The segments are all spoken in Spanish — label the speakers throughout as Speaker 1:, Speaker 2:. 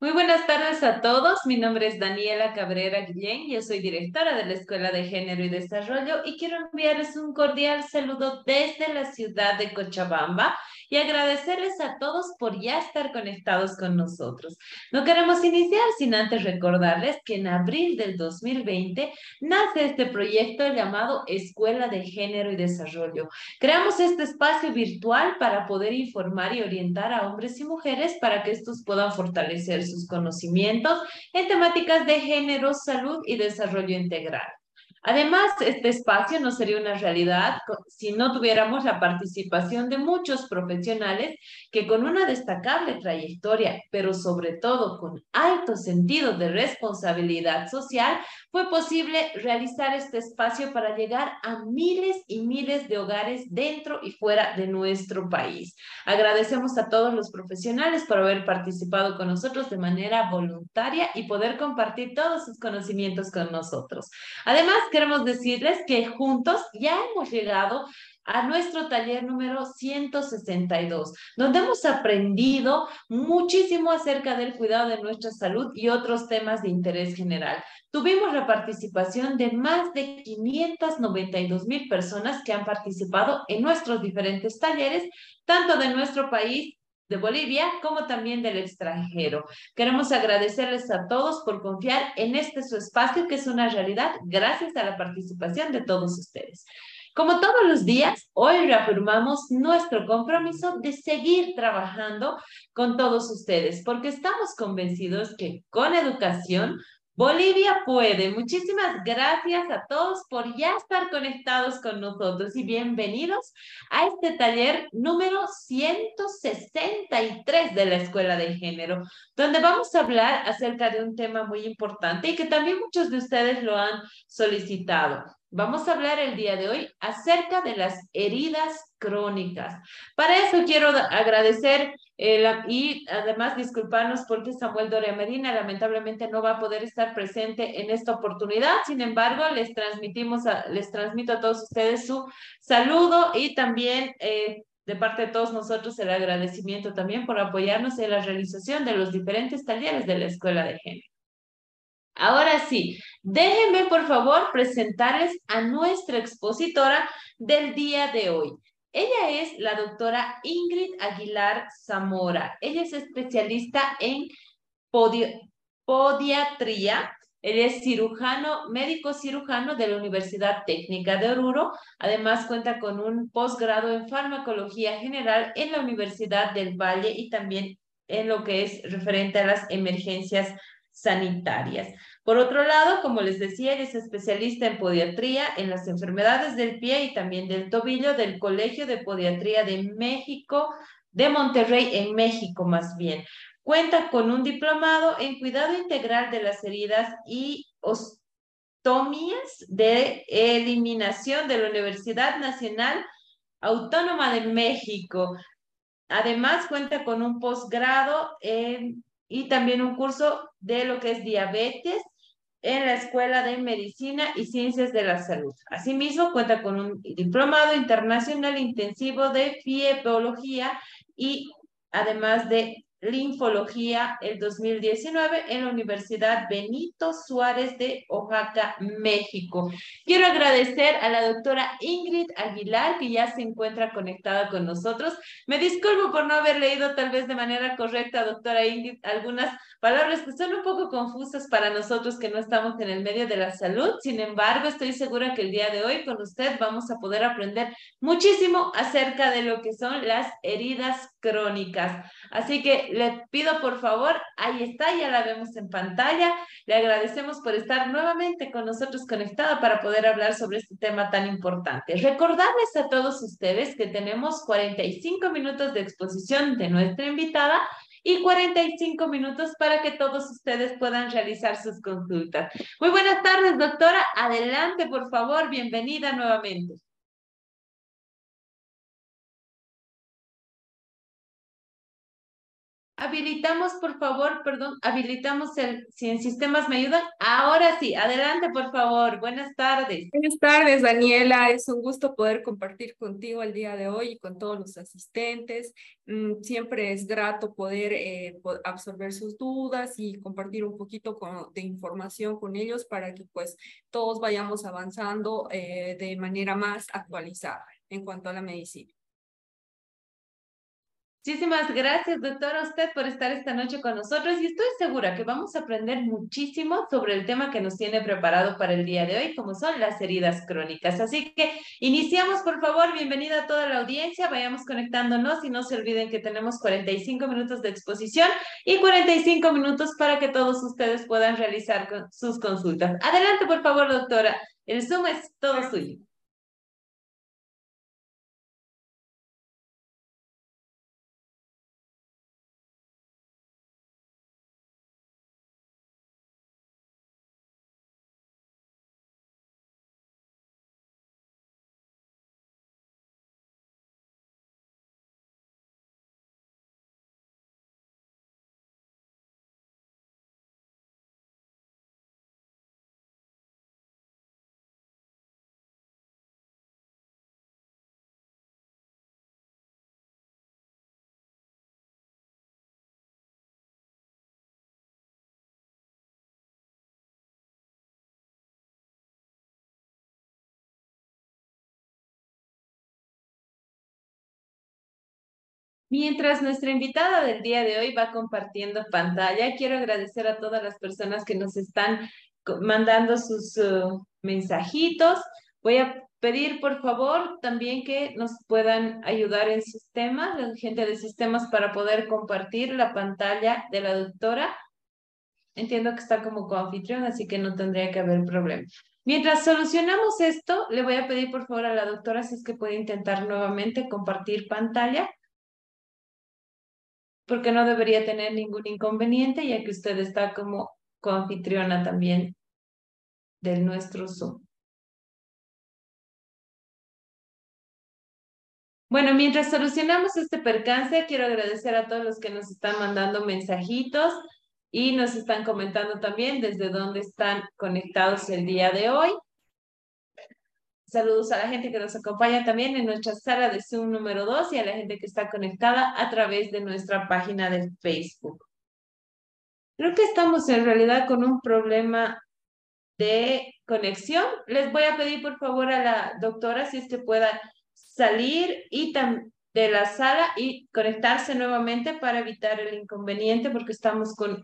Speaker 1: Muy buenas tardes a todos. Mi nombre es Daniela Cabrera Guillén. Yo soy directora de la Escuela de Género y Desarrollo y quiero enviarles un cordial saludo desde la ciudad de Cochabamba y agradecerles a todos por ya estar conectados con nosotros. No queremos iniciar sin antes recordarles que en abril del 2020 nace este proyecto llamado Escuela de Género y Desarrollo. Creamos este espacio virtual para poder informar y orientar a hombres y mujeres para que estos puedan fortalecer sus conocimientos en temáticas de género, salud y desarrollo integral. Además, este espacio no sería una realidad si no tuviéramos la participación de muchos profesionales que con una destacable trayectoria, pero sobre todo con alto sentido de responsabilidad social, fue posible realizar este espacio para llegar a miles y miles de hogares dentro y fuera de nuestro país. Agradecemos a todos los profesionales por haber participado con nosotros de manera voluntaria y poder compartir todos sus conocimientos con nosotros. Además, queremos decirles que juntos ya hemos llegado a nuestro taller número 162, donde hemos aprendido muchísimo acerca del cuidado de nuestra salud y otros temas de interés general. Tuvimos la participación de más de 592 mil personas que han participado en nuestros diferentes talleres, tanto de nuestro país de Bolivia como también del extranjero. Queremos agradecerles a todos por confiar en este su espacio que es una realidad gracias a la participación de todos ustedes. Como todos los días, hoy reafirmamos nuestro compromiso de seguir trabajando con todos ustedes porque estamos convencidos que con educación Bolivia puede. Muchísimas gracias a todos por ya estar conectados con nosotros y bienvenidos a este taller número 163 de la Escuela de Género, donde vamos a hablar acerca de un tema muy importante y que también muchos de ustedes lo han solicitado. Vamos a hablar el día de hoy acerca de las heridas crónicas. Para eso quiero agradecer eh, y además disculparnos porque Samuel Doria Medina lamentablemente no va a poder estar presente en esta oportunidad. Sin embargo, les transmitimos, les transmito a todos ustedes su saludo y también eh, de parte de todos nosotros el agradecimiento también por apoyarnos en la realización de los diferentes talleres de la Escuela de Género. Ahora sí, déjenme por favor presentarles a nuestra expositora del día de hoy. Ella es la doctora Ingrid Aguilar Zamora. Ella es especialista en podiatría. Ella es cirujano, médico cirujano de la Universidad Técnica de Oruro. Además cuenta con un posgrado en farmacología general en la Universidad del Valle y también en lo que es referente a las emergencias sanitarias. Por otro lado, como les decía, es especialista en podiatría, en las enfermedades del pie y también del tobillo del Colegio de Podiatría de México, de Monterrey, en México más bien. Cuenta con un diplomado en cuidado integral de las heridas y ostomías de eliminación de la Universidad Nacional Autónoma de México. Además, cuenta con un posgrado y también un curso de lo que es diabetes en la Escuela de Medicina y Ciencias de la Salud. Asimismo, cuenta con un diplomado internacional intensivo de fiebología y además de linfología el 2019 en la Universidad Benito Suárez de Oaxaca, México. Quiero agradecer a la doctora Ingrid Aguilar, que ya se encuentra conectada con nosotros. Me disculpo por no haber leído tal vez de manera correcta, doctora Ingrid, algunas palabras que son un poco confusas para nosotros que no estamos en el medio de la salud. Sin embargo, estoy segura que el día de hoy con usted vamos a poder aprender muchísimo acerca de lo que son las heridas crónicas. Así que le pido por favor, ahí está, ya la vemos en pantalla. Le agradecemos por estar nuevamente con nosotros conectada para poder hablar sobre este tema tan importante. Recordarles a todos ustedes que tenemos 45 minutos de exposición de nuestra invitada y 45 minutos para que todos ustedes puedan realizar sus consultas. Muy buenas tardes, doctora. Adelante, por favor. Bienvenida nuevamente. Habilitamos, por favor, perdón, habilitamos el, si en sistemas me ayudan. Ahora sí, adelante, por favor. Buenas tardes.
Speaker 2: Buenas tardes, Daniela. Es un gusto poder compartir contigo el día de hoy y con todos los asistentes. Mm, siempre es grato poder eh, absorber sus dudas y compartir un poquito de información con ellos para que pues todos vayamos avanzando eh, de manera más actualizada en cuanto a la medicina.
Speaker 1: Muchísimas gracias, doctora, a usted por estar esta noche con nosotros y estoy segura que vamos a aprender muchísimo sobre el tema que nos tiene preparado para el día de hoy, como son las heridas crónicas. Así que iniciamos, por favor, bienvenida a toda la audiencia, vayamos conectándonos y no se olviden que tenemos 45 minutos de exposición y 45 minutos para que todos ustedes puedan realizar sus consultas. Adelante, por favor, doctora, el Zoom es todo suyo. Mientras nuestra invitada del día de hoy va compartiendo pantalla, quiero agradecer a todas las personas que nos están mandando sus uh, mensajitos. Voy a pedir, por favor, también que nos puedan ayudar en sistemas, la gente de sistemas, para poder compartir la pantalla de la doctora. Entiendo que está como coanfitrión, así que no tendría que haber problema. Mientras solucionamos esto, le voy a pedir, por favor, a la doctora si es que puede intentar nuevamente compartir pantalla porque no debería tener ningún inconveniente, ya que usted está como coanfitriona también del nuestro Zoom. Bueno, mientras solucionamos este percance, quiero agradecer a todos los que nos están mandando mensajitos y nos están comentando también desde dónde están conectados el día de hoy. Saludos a la gente que nos acompaña también en nuestra sala de Zoom número 2 y a la gente que está conectada a través de nuestra página de Facebook. Creo que estamos en realidad con un problema de conexión. Les voy a pedir por favor a la doctora si es que pueda salir y de la sala y conectarse nuevamente para evitar el inconveniente porque estamos con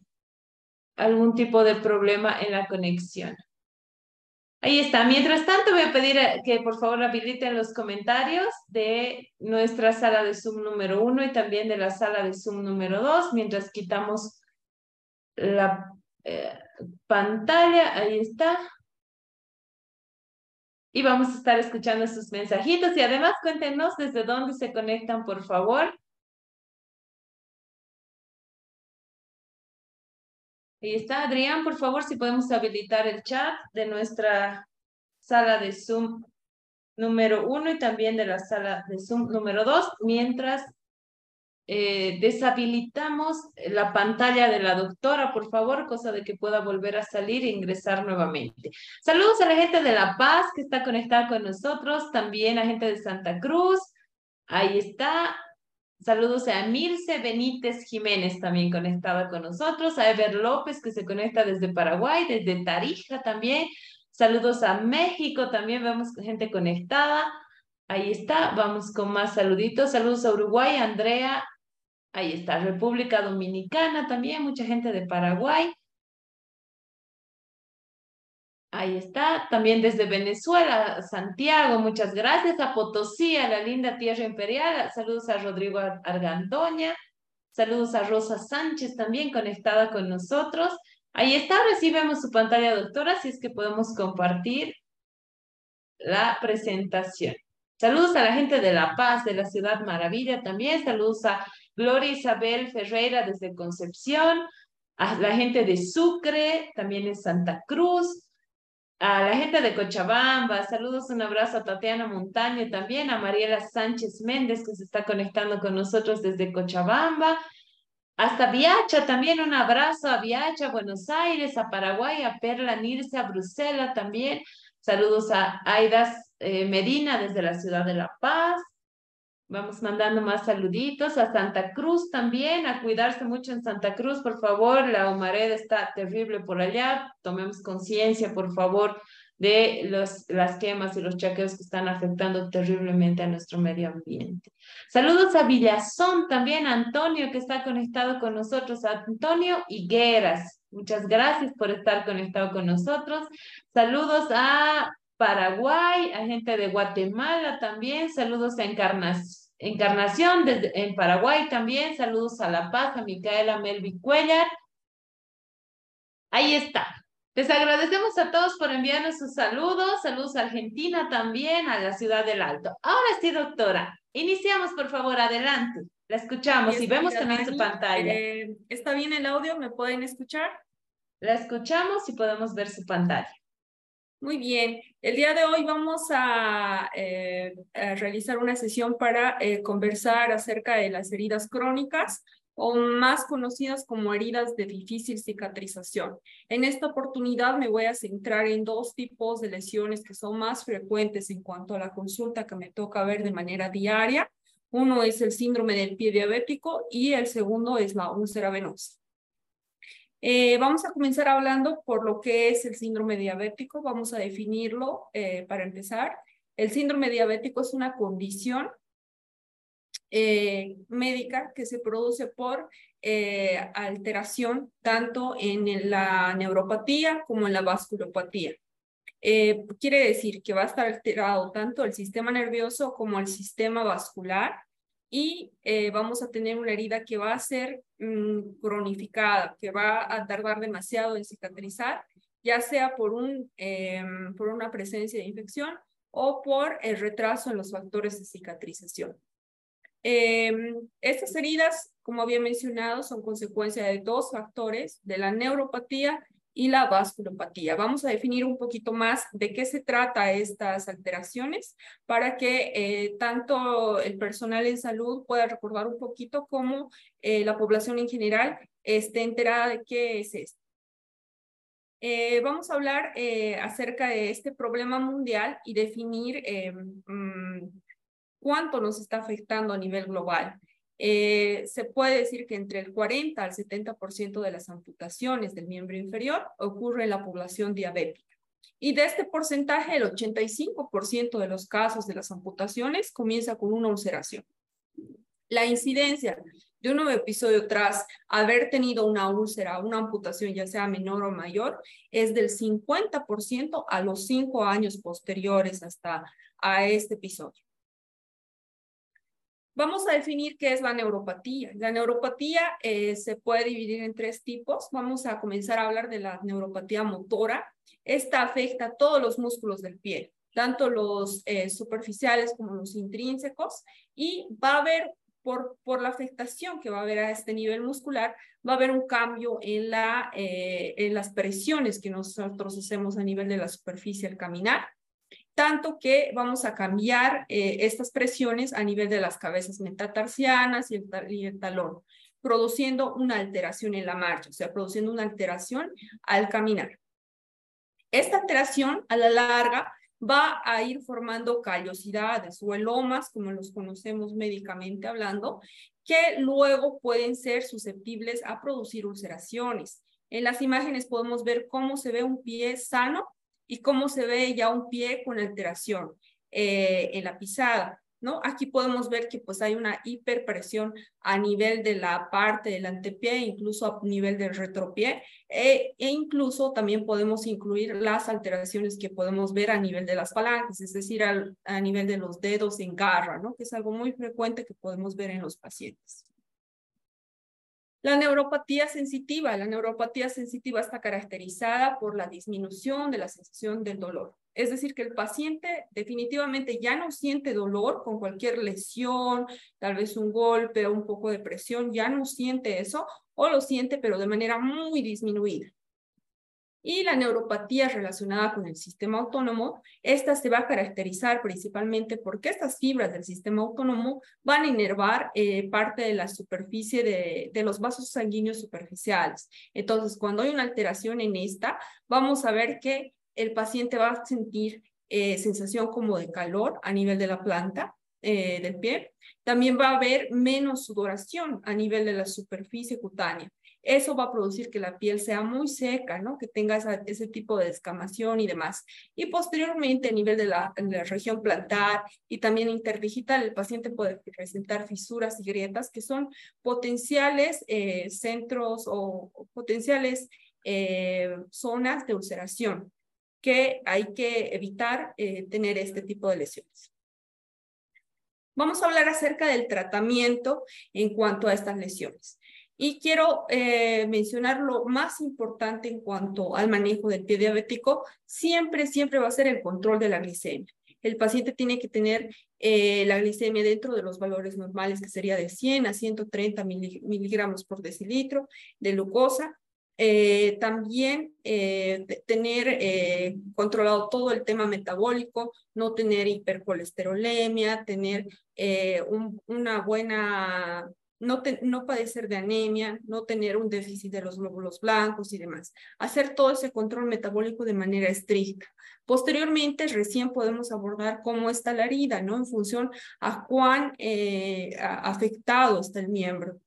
Speaker 1: algún tipo de problema en la conexión. Ahí está. Mientras tanto, voy a pedir eh, que por favor habiliten los comentarios de nuestra sala de Zoom número uno y también de la sala de Zoom número dos, mientras quitamos la eh, pantalla. Ahí está. Y vamos a estar escuchando sus mensajitos y además cuéntenos desde dónde se conectan, por favor. Ahí está, Adrián, por favor, si podemos habilitar el chat de nuestra sala de Zoom número uno y también de la sala de Zoom número dos, mientras eh, deshabilitamos la pantalla de la doctora, por favor, cosa de que pueda volver a salir e ingresar nuevamente. Saludos a la gente de La Paz que está conectada con nosotros, también a gente de Santa Cruz. Ahí está, Saludos a Mirce Benítez Jiménez, también conectada con nosotros, a Ever López, que se conecta desde Paraguay, desde Tarija también. Saludos a México, también vemos gente conectada. Ahí está, vamos con más saluditos. Saludos a Uruguay, Andrea. Ahí está, República Dominicana también, mucha gente de Paraguay. Ahí está, también desde Venezuela, Santiago, muchas gracias. A Potosí, a la linda Tierra Imperial, saludos a Rodrigo Argandoña, saludos a Rosa Sánchez también conectada con nosotros. Ahí está, recibimos su pantalla, doctora, si es que podemos compartir la presentación. Saludos a la gente de La Paz, de la Ciudad Maravilla también. Saludos a Gloria Isabel Ferreira desde Concepción, a la gente de Sucre, también en Santa Cruz, a la gente de Cochabamba, saludos, un abrazo a Tatiana Montaño también, a Mariela Sánchez Méndez que se está conectando con nosotros desde Cochabamba, hasta Viacha también, un abrazo a Viacha, Buenos Aires, a Paraguay, a Perla Nirce, a Bruselas también. Saludos a Aidas eh, Medina desde la ciudad de La Paz. Vamos mandando más saluditos a Santa Cruz también, a cuidarse mucho en Santa Cruz, por favor. La humareda está terrible por allá. Tomemos conciencia, por favor, de los, las quemas y los chaqueos que están afectando terriblemente a nuestro medio ambiente. Saludos a Villazón también, a Antonio que está conectado con nosotros, a Antonio Higueras. Muchas gracias por estar conectado con nosotros. Saludos a Paraguay, a gente de Guatemala también. Saludos a Encarnación, desde, en Paraguay también. Saludos a La Paz, a Micaela Melvi Cuellar. Ahí está. Les agradecemos a todos por enviarnos sus saludos, saludos a Argentina también, a la ciudad del Alto. Ahora sí, doctora, iniciamos por favor, adelante. La escuchamos y vemos también su pantalla.
Speaker 2: Eh, ¿Está bien el audio? ¿Me pueden escuchar?
Speaker 1: La escuchamos y podemos ver su pantalla.
Speaker 2: Muy bien, el día de hoy vamos a, eh, realizar una sesión para eh, conversar acerca de las heridas crónicas o más conocidas como heridas de difícil cicatrización. En esta oportunidad me voy a centrar en dos tipos de lesiones que son más frecuentes en cuanto a la consulta que me toca ver de manera diaria. Uno es el síndrome del pie diabético y el segundo es la úlcera venosa. Eh, vamos a comenzar hablando por lo que es el síndrome diabético. Vamos a definirlo eh, para empezar. El síndrome diabético es una condición eh, médica que se produce por alteración tanto en la neuropatía como en la vasculopatía. Quiere decir que va a estar alterado tanto el sistema nervioso como el sistema vascular y vamos a tener una herida que va a ser mm, cronificada, que va a tardar demasiado en cicatrizar, ya sea por, un, em, por una presencia de infección o por el retraso en los factores de cicatrización. Em, estas heridas, como había mencionado, son consecuencia de dos factores, de la neuropatía y la vasculopatía. Vamos a definir un poquito más de qué se trata estas alteraciones para que eh, tanto el personal en salud pueda recordar un poquito cómo eh, la población en general esté enterada de qué es esto. Eh, vamos a hablar acerca de este problema mundial y definir em, mm, cuánto nos está afectando a nivel global. Eh, se puede decir que entre el 40 al 70% de las amputaciones del miembro inferior ocurre en la población diabética. Y de este porcentaje, el 85% de los casos de las amputaciones comienza con una ulceración. La incidencia de un nuevo episodio tras haber tenido una úlcera, una amputación, ya sea menor o mayor, es del 50% a los cinco años posteriores hasta a este episodio. Vamos a definir qué es la neuropatía. La neuropatía eh, se puede dividir en tres tipos. Vamos a comenzar a hablar de la neuropatía motora. Esta afecta a todos los músculos del pie, tanto los eh, superficiales como los intrínsecos, y va a haber, por, por la afectación que va a haber a este nivel muscular, va a haber un cambio en, la, eh, en las presiones que nosotros hacemos a nivel de la superficie al caminar tanto que vamos a cambiar eh, estas presiones a nivel de las cabezas metatarsianas y el, talón, produciendo una alteración en la marcha, o sea, produciendo una alteración al caminar. Esta alteración a la larga va a ir formando callosidades o elomas, como los conocemos médicamente hablando, que luego pueden ser susceptibles a producir ulceraciones. En las imágenes podemos ver cómo se ve un pie sano y cómo se ve ya un pie con alteración eh, en la pisada. ¿No? Aquí podemos ver que pues hay una hiperpresión a nivel de la parte del antepié, incluso a nivel del retropié, e, e incluso también podemos incluir las alteraciones que podemos ver a nivel de las palancas, es decir, a nivel de los dedos en garra, ¿no? Que es algo muy frecuente que podemos ver en los pacientes. La neuropatía sensitiva. La neuropatía sensitiva está caracterizada por la disminución de la sensación del dolor. Es decir, que el paciente definitivamente ya no siente dolor con cualquier lesión, tal vez un golpe o un poco de presión, ya no siente eso o lo siente pero de manera muy disminuida. Y la neuropatía relacionada con el sistema autónomo, esta se va a caracterizar principalmente porque estas fibras del sistema autónomo van a inervar eh, parte de la superficie de, los vasos sanguíneos superficiales. Entonces, cuando hay una alteración en esta, vamos a ver que el paciente va a sentir eh, sensación como de calor a nivel de la planta eh, del pie. También va a haber menos sudoración a nivel de la superficie cutánea. Eso va a producir que la piel sea muy seca, ¿no? Que tenga ese tipo de descamación y demás. Y posteriormente, a nivel de la, región plantar y también interdigital, el paciente puede presentar fisuras y grietas que son potenciales eh, centros o, potenciales eh, zonas de ulceración que hay que evitar eh, tener este tipo de lesiones. Vamos a hablar acerca del tratamiento en cuanto a estas lesiones. Y quiero eh, mencionar lo más importante en cuanto al manejo del pie diabético, siempre, siempre va a ser el control de la glicemia. El paciente tiene que tener eh, la glicemia dentro de los valores normales, que sería de 100 a 130 miligramos por decilitro de glucosa. Eh, también tener controlado todo el tema metabólico, no tener hipercolesterolemia, tener una buena no, no padecer de anemia, no tener un déficit de los glóbulos blancos y demás. Hacer todo ese control metabólico de manera estricta. Posteriormente, recién podemos abordar cómo está la herida, ¿no? En función a cuán eh, afectado está el miembro.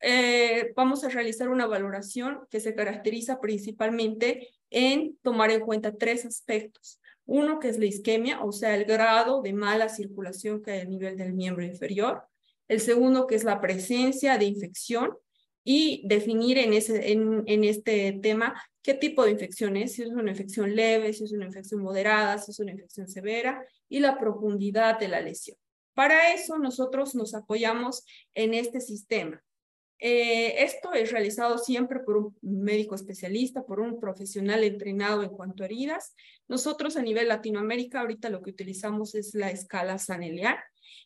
Speaker 2: Eh, vamos a realizar una valoración que se caracteriza principalmente en tomar en cuenta tres aspectos. Uno que es la isquemia, o sea, el grado de mala circulación que hay a nivel del miembro inferior el segundo que es la presencia de infección y definir en, ese, en, este tema qué tipo de infección es, si es una infección leve, si es una infección moderada, si es una infección severa y la profundidad de la lesión. Para eso nosotros nos apoyamos en este sistema. Eh, esto es realizado siempre por un médico especialista, por un profesional entrenado en cuanto a heridas. Nosotros a nivel Latinoamérica ahorita lo que utilizamos es la escala Sanelian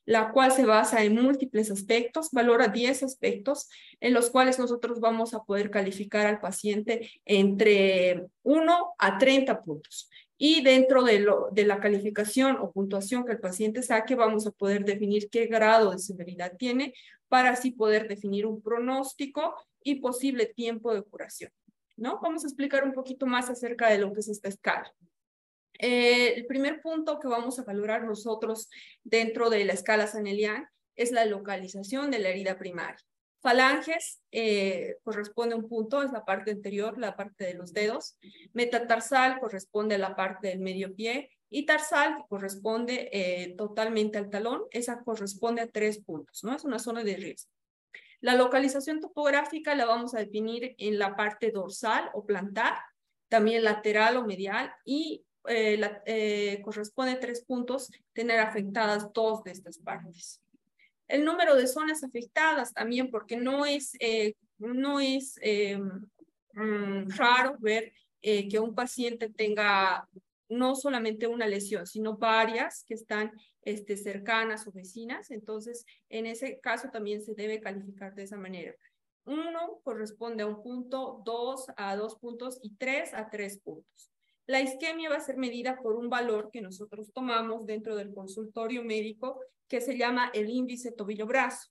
Speaker 2: la cual se basa en múltiples aspectos, valora 10 aspectos en los cuales nosotros vamos a poder calificar al paciente entre 1 a 30 puntos. Y dentro de, de la calificación o puntuación que el paciente saque, vamos a poder definir qué grado de severidad tiene para así poder definir un pronóstico y posible tiempo de curación. ¿no? Vamos a explicar un poquito más acerca de lo que es esta escala. Eh, el primer punto que vamos a valorar nosotros dentro de la escala Sanelian es la localización de la herida primaria. Falanges eh, corresponde a un punto, es la parte anterior, la parte de los dedos. Metatarsal corresponde a la parte del medio pie. Y tarsal, corresponde eh, totalmente al talón, esa corresponde a tres puntos, ¿no? Es una zona de riesgo. La localización topográfica la vamos a definir en la parte dorsal o plantar, también lateral o medial y eh, eh, corresponde tres puntos tener afectadas dos de estas partes. El número de zonas afectadas también, porque no es, eh, no es mm, raro ver que un paciente tenga no solamente una lesión, sino varias que están este, cercanas o vecinas. Entonces, en ese caso también se debe calificar de esa manera. Uno corresponde a un punto, dos a dos puntos y tres a tres puntos. La isquemia va a ser medida por un valor que nosotros tomamos dentro del consultorio médico que se llama el índice tobillo-brazo.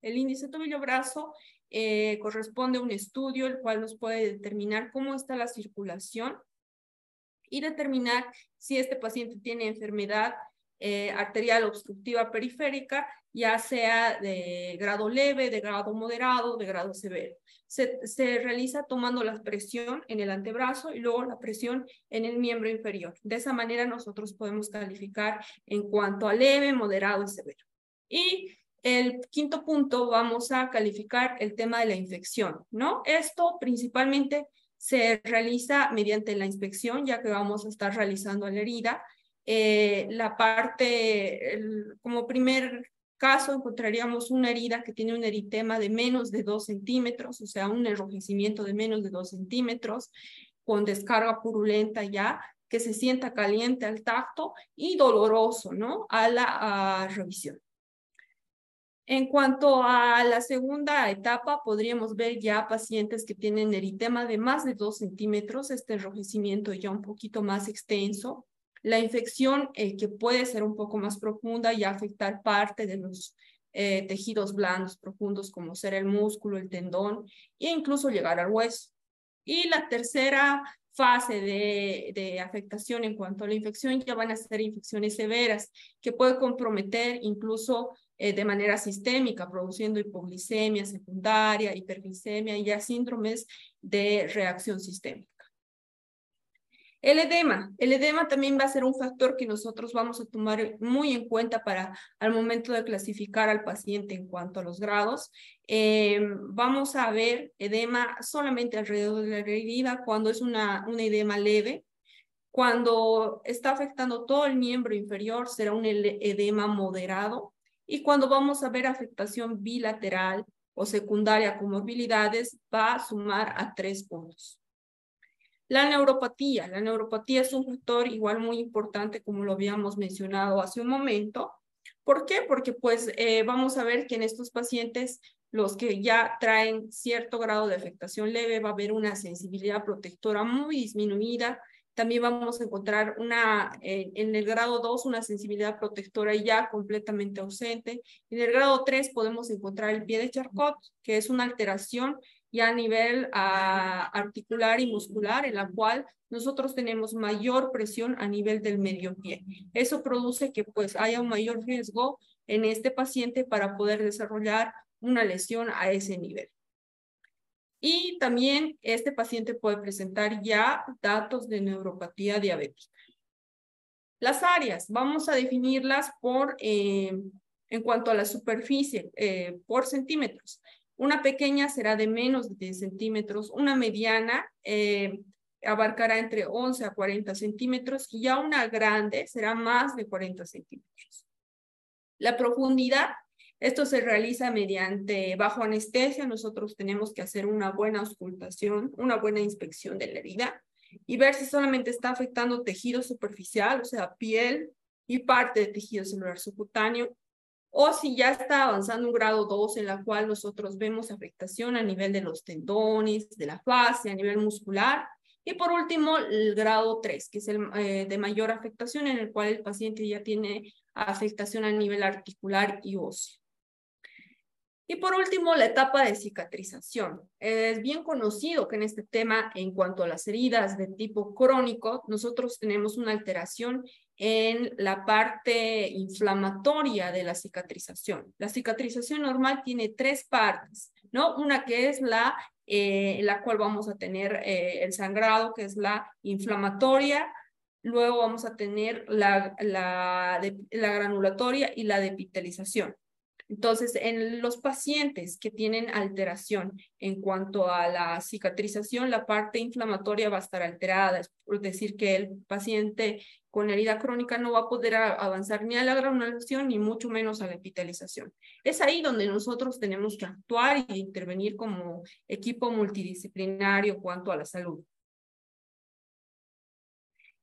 Speaker 2: El índice tobillo-brazo eh, corresponde a un estudio el cual nos puede determinar cómo está la circulación y determinar si este paciente tiene enfermedad eh, arterial obstructiva periférica, ya sea de grado leve, de grado moderado, de grado severo se, realiza tomando la presión en el antebrazo y luego la presión en el miembro inferior. De esa manera nosotros podemos calificar en cuanto a leve, moderado y severo. Y el quinto punto vamos a calificar el tema de la infección, ¿no? Esto principalmente se realiza mediante la inspección, ya que vamos a estar realizando la herida. Eh, la parte, como primer caso encontraríamos una herida que tiene un eritema de menos de 2 centímetros, o sea, un enrojecimiento de menos de 2 centímetros, con descarga purulenta ya, que se sienta caliente al tacto y doloroso, ¿no? A la revisión. En cuanto a la segunda etapa, podríamos ver ya pacientes que tienen eritema de más de 2 centímetros, este enrojecimiento ya un poquito más extenso, la infección eh, que puede ser un poco más profunda y afectar parte de los eh, tejidos blandos profundos como ser el músculo, el tendón e incluso llegar al hueso. Y la tercera fase de, de, afectación en cuanto a la infección ya van a ser infecciones severas que puede comprometer incluso eh, de manera sistémica, produciendo hipoglicemia secundaria, hiperglicemia y ya síndromes de reacción sistémica. El edema. El edema también va a ser un factor que nosotros vamos a tomar muy en cuenta para al momento de clasificar al paciente en cuanto a los grados. Eh, vamos a ver edema solamente alrededor de la herida cuando es una, un edema leve. Cuando está afectando todo el miembro inferior será un edema moderado y cuando vamos a ver afectación bilateral o secundaria con movilidades, va a sumar a tres puntos. La neuropatía. La neuropatía es un factor igual muy importante, como lo habíamos mencionado hace un momento. ¿Por qué? Porque pues eh, vamos a ver que en estos pacientes, los que ya traen cierto grado de afectación leve, va a haber una sensibilidad protectora muy disminuida, también vamos a encontrar una, eh, en el grado 2 una sensibilidad protectora ya completamente ausente. En el grado 3 podemos encontrar el pie de Charcot, que es una alteración ya a nivel ah, articular y muscular, en la cual nosotros tenemos mayor presión a nivel del medio pie. Eso produce que pues haya un mayor riesgo en este paciente para poder desarrollar una lesión a ese nivel. Y también este paciente puede presentar ya datos de neuropatía diabética. Las áreas, vamos a definirlas por, eh, en cuanto a la superficie, eh, por centímetros. Una pequeña será de menos de 10 centímetros, una mediana eh, abarcará entre 11 a 40 centímetros y ya una grande será más de 40 centímetros. La profundidad esto se realiza mediante bajo anestesia. Nosotros tenemos que hacer una buena auscultación, una buena inspección de la herida y ver si solamente está afectando tejido superficial, o sea, piel y parte de tejido celular subcutáneo, o si ya está avanzando un grado 2 en la cual nosotros vemos afectación a nivel de los tendones, de la fase, a nivel muscular. Y por último, el grado 3, que es el eh, de mayor afectación en el cual el paciente ya tiene afectación a nivel articular y óseo. Y por último, la etapa de cicatrización. Es bien conocido que en este tema, en cuanto a las heridas de tipo crónico, nosotros tenemos una alteración en la parte inflamatoria de la cicatrización. La cicatrización normal tiene tres partes, ¿no? Una que es la eh, la cual vamos a tener eh, el sangrado, que es la inflamatoria, luego vamos a tener la, la, la granulatoria y la depitalización. Entonces, en los pacientes que tienen alteración en cuanto a la cicatrización, la parte inflamatoria va a estar alterada, es decir, que el paciente con herida crónica no va a poder avanzar ni a la granulación ni mucho menos a la epitelización. Es ahí donde nosotros tenemos que actuar y intervenir como equipo multidisciplinario cuanto a la salud.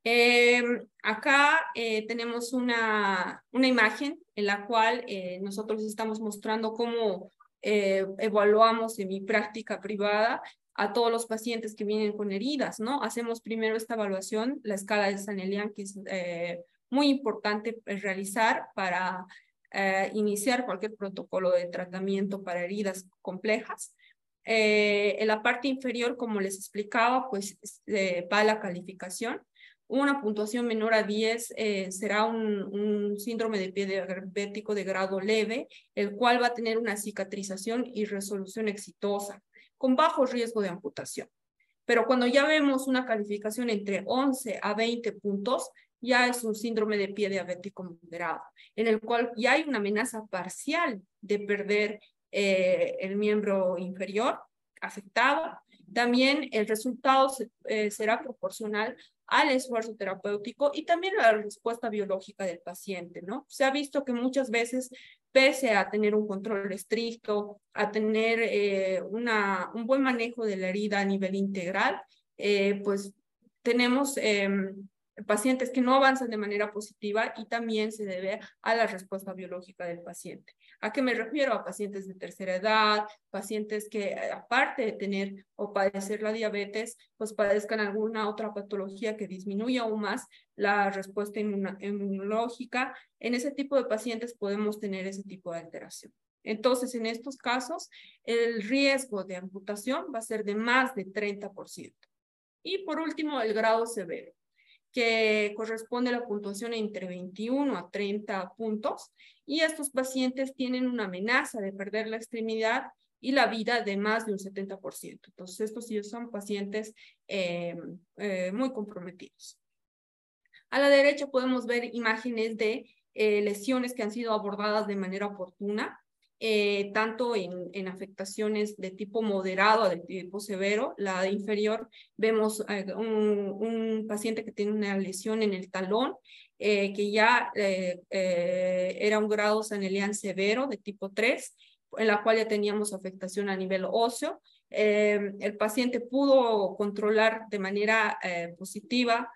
Speaker 2: Eh, acá eh, tenemos una, una imagen en la cual eh, nosotros estamos mostrando cómo evaluamos en mi práctica privada a todos los pacientes que vienen con heridas, ¿no? Hacemos primero esta evaluación, la escala de San Elian, que es muy importante realizar para iniciar cualquier protocolo de tratamiento para heridas complejas. en la parte inferior, como les explicaba, pues va la calificación una puntuación menor a 10 eh, será un, síndrome de pie diabético de grado leve, el cual va a tener una cicatrización y resolución exitosa, con bajo riesgo de amputación. Pero cuando ya vemos una calificación entre 11 a 20 puntos, ya es un síndrome de pie diabético moderado, en el cual ya hay una amenaza parcial de perder eh, el miembro inferior afectado. También el resultado eh, será proporcional al esfuerzo terapéutico y también a la respuesta biológica del paciente, ¿no? Se ha visto que muchas veces, pese a tener un control estricto, a tener eh, una, un buen manejo de la herida a nivel integral, eh, pues tenemos em, pacientes que no avanzan de manera positiva y también se debe a la respuesta biológica del paciente. ¿A qué me refiero? A pacientes de tercera edad, pacientes que eh, aparte de tener o padecer la diabetes, pues padezcan alguna otra patología que disminuya aún más la respuesta inmunológica. En ese tipo de pacientes podemos tener ese tipo de alteración. Entonces, en estos casos, el riesgo de amputación va a ser de más de 30%. Y por último, el grado severo que corresponde a la puntuación entre 21 a 30 puntos, y estos pacientes tienen una amenaza de perder la extremidad y la vida de más de un 70%. Entonces, estos sí son pacientes eh, eh, muy comprometidos. A la derecha podemos ver imágenes de eh, lesiones que han sido abordadas de manera oportuna eh, tanto en, afectaciones de tipo moderado a de tipo severo. La de inferior vemos eh, un, paciente que tiene una lesión en el talón, eh, que ya era un grado sanelian severo de tipo 3, en la cual ya teníamos afectación a nivel óseo. el paciente pudo controlar de manera positiva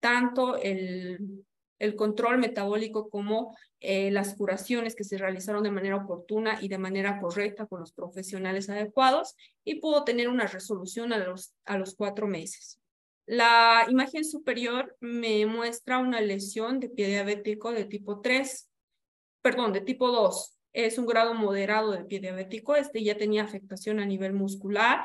Speaker 2: tanto el el control metabólico como eh, las curaciones que se realizaron de manera oportuna y de manera correcta con los profesionales adecuados y pudo tener una resolución a los, a los cuatro meses. La imagen superior me muestra una lesión de pie diabético de tipo 3, perdón, de tipo 2. Es un grado moderado de pie diabético. Este ya tenía afectación a nivel muscular,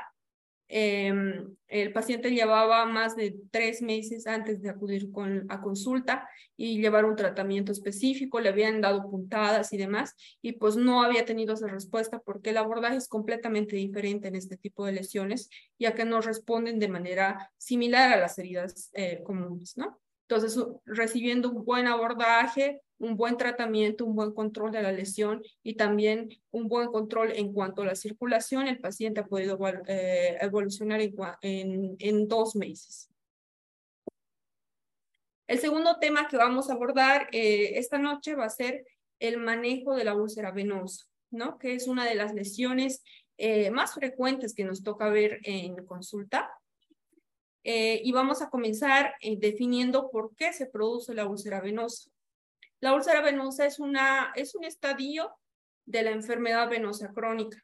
Speaker 2: Em, el paciente llevaba más de tres meses antes de acudir a consulta y llevar un tratamiento específico, le habían dado puntadas y demás, y pues no había tenido esa respuesta porque el abordaje es completamente diferente en este tipo de lesiones, ya que no responden de manera similar a las heridas eh, comunes, ¿no? Entonces, recibiendo un buen abordaje, un buen tratamiento, un buen control de la lesión y también un buen control en cuanto a la circulación, el paciente ha podido eh, evolucionar en, en, dos meses. El segundo tema que vamos a abordar eh, esta noche va a ser el manejo de la úlcera venosa, ¿no? que es una de las lesiones eh, más frecuentes que nos toca ver en consulta. y vamos a comenzar definiendo por qué se produce la úlcera venosa. La úlcera venosa es, una, es un estadio de la enfermedad venosa crónica.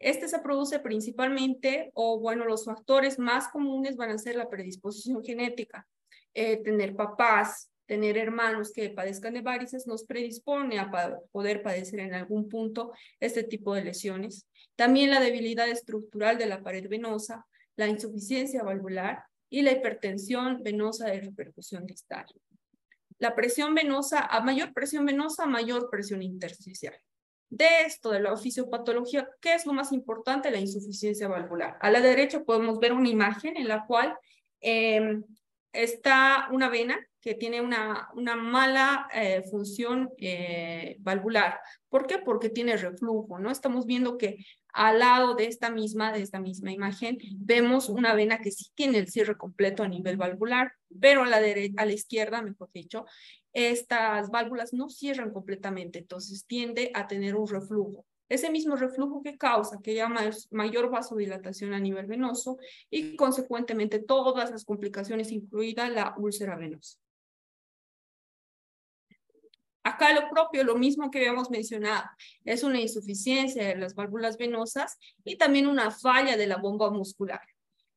Speaker 2: Este se produce principalmente, o bueno, los factores más comunes van a ser la predisposición genética. Eh, tener papás, tener hermanos que padezcan de varices nos predispone a poder padecer en algún punto este tipo de lesiones. También la debilidad estructural de la pared venosa, la insuficiencia valvular y la hipertensión venosa de repercusión distal la presión venosa, a mayor presión venosa, mayor presión intersticial. De esto, de la fisiopatología, ¿qué es lo más importante? La insuficiencia valvular. A la derecha podemos ver una imagen en la cual em, está una vena que tiene una, una mala eh, función eh, valvular. ¿Por qué? Porque tiene reflujo, ¿no? Estamos viendo que al lado de esta misma, de esta misma imagen, vemos una vena que sí tiene el cierre completo a nivel valvular, pero a la, a la izquierda, mejor dicho, estas válvulas no cierran completamente, entonces tiende a tener un reflujo. Ese mismo reflujo que causa que haya mayor vasodilatación a nivel venoso y consecuentemente todas las complicaciones, incluida la úlcera venosa. Acá lo propio, lo mismo que habíamos mencionado, es una insuficiencia de las válvulas venosas y también una falla de la bomba muscular.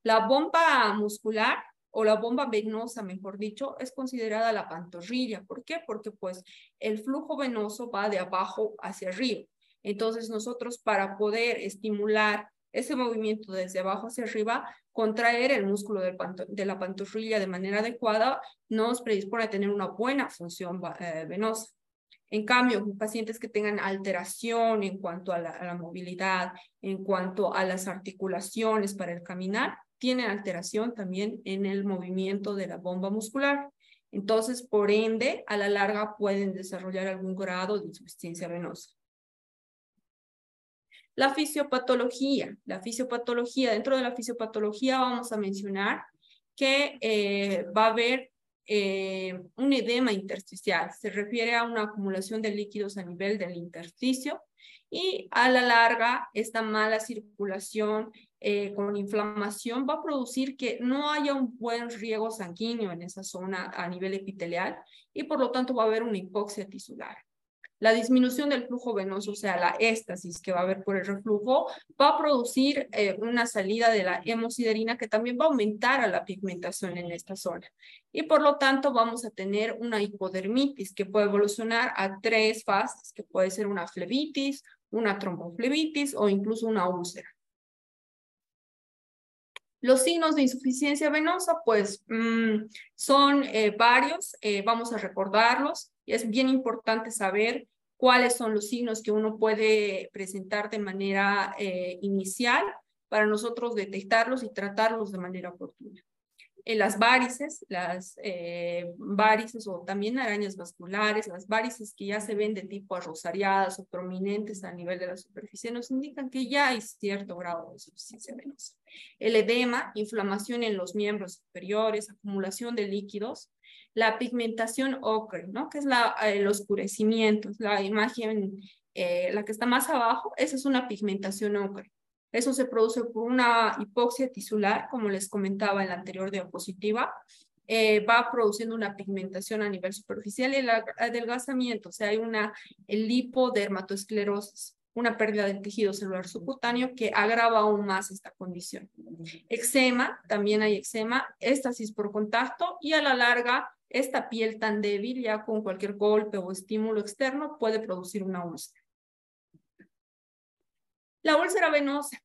Speaker 2: La bomba muscular o la bomba venosa, mejor dicho, es considerada la pantorrilla. ¿Por qué? Porque pues el flujo venoso va de abajo hacia arriba. Entonces nosotros para poder estimular ese movimiento desde abajo hacia arriba, contraer el músculo de la pantorrilla de manera adecuada nos predispone a tener una buena función eh, venosa. En cambio, pacientes que tengan alteración en cuanto a la, movilidad, en cuanto a las articulaciones para el caminar, tienen alteración también en el movimiento de la bomba muscular. Entonces, por ende, a la larga pueden desarrollar algún grado de insuficiencia venosa. La fisiopatología. La fisiopatología, dentro de la fisiopatología vamos a mencionar que eh, va a haber eh, un edema intersticial. Se refiere a una acumulación de líquidos a nivel del intersticio y a la larga esta mala circulación eh, con inflamación va a producir que no haya un buen riego sanguíneo en esa zona a nivel epitelial y por lo tanto va a haber una hipoxia tisular. La disminución del flujo venoso, o sea, la éstasis que va a haber por el reflujo, va a producir eh, una salida de la hemosiderina que también va a aumentar a la pigmentación en esta zona. Y por lo tanto vamos a tener una hipodermitis que puede evolucionar a tres fases, que puede ser una flebitis, una tromboflebitis o incluso una úlcera. Los signos de insuficiencia venosa, pues mm, son eh, varios, eh, vamos a recordarlos es bien importante saber cuáles son los signos que uno puede presentar de manera eh, inicial para nosotros detectarlos y tratarlos de manera oportuna las varices, las eh, varices o también arañas vasculares, las varices que ya se ven de tipo arrosariadas o prominentes a nivel de la superficie, nos indican que ya hay cierto grado de insuficiencia venosa. El edema, inflamación en los miembros superiores, acumulación de líquidos, la pigmentación ocre, ¿no? que es la, el oscurecimiento, la imagen, eh, la que está más abajo, esa es una pigmentación ocre. Eso se produce por una hipoxia tisular, como les comentaba en la anterior diapositiva. Eh, va produciendo una pigmentación a nivel superficial y el adelgazamiento, o sea, hay una lipodermatoesclerosis, una pérdida del tejido celular subcutáneo que agrava aún más esta condición. Eczema, también hay eczema, éstasis por contacto y a la larga esta piel tan débil ya con cualquier golpe o estímulo externo puede producir una úlcera. La úlcera venosa.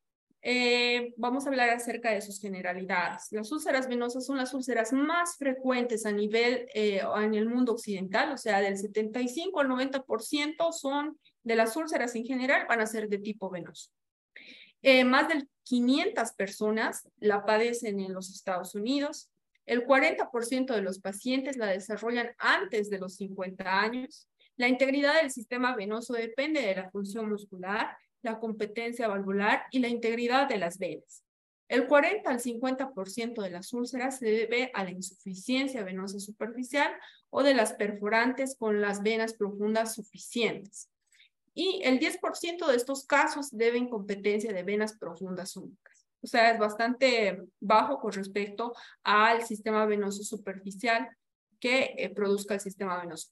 Speaker 2: Eh, vamos a hablar acerca de sus generalidades. Las úlceras venosas son las úlceras más frecuentes a nivel eh, en el mundo occidental, o sea, del 75 al 90% son de las úlceras en general van a ser de tipo venoso. Eh, más de 500 personas la padecen en los Estados Unidos. El 40% de los pacientes la desarrollan antes de los 50 años. La integridad del sistema venoso depende de la función muscular la competencia valvular y la integridad de las venas. El 40 al 50% de las úlceras se debe a la insuficiencia venosa superficial o de las perforantes con las venas profundas suficientes. Y el 10% de estos casos deben competencia de venas profundas únicas. O sea, es bastante bajo con respecto al sistema venoso superficial que eh, produzca el sistema venoso.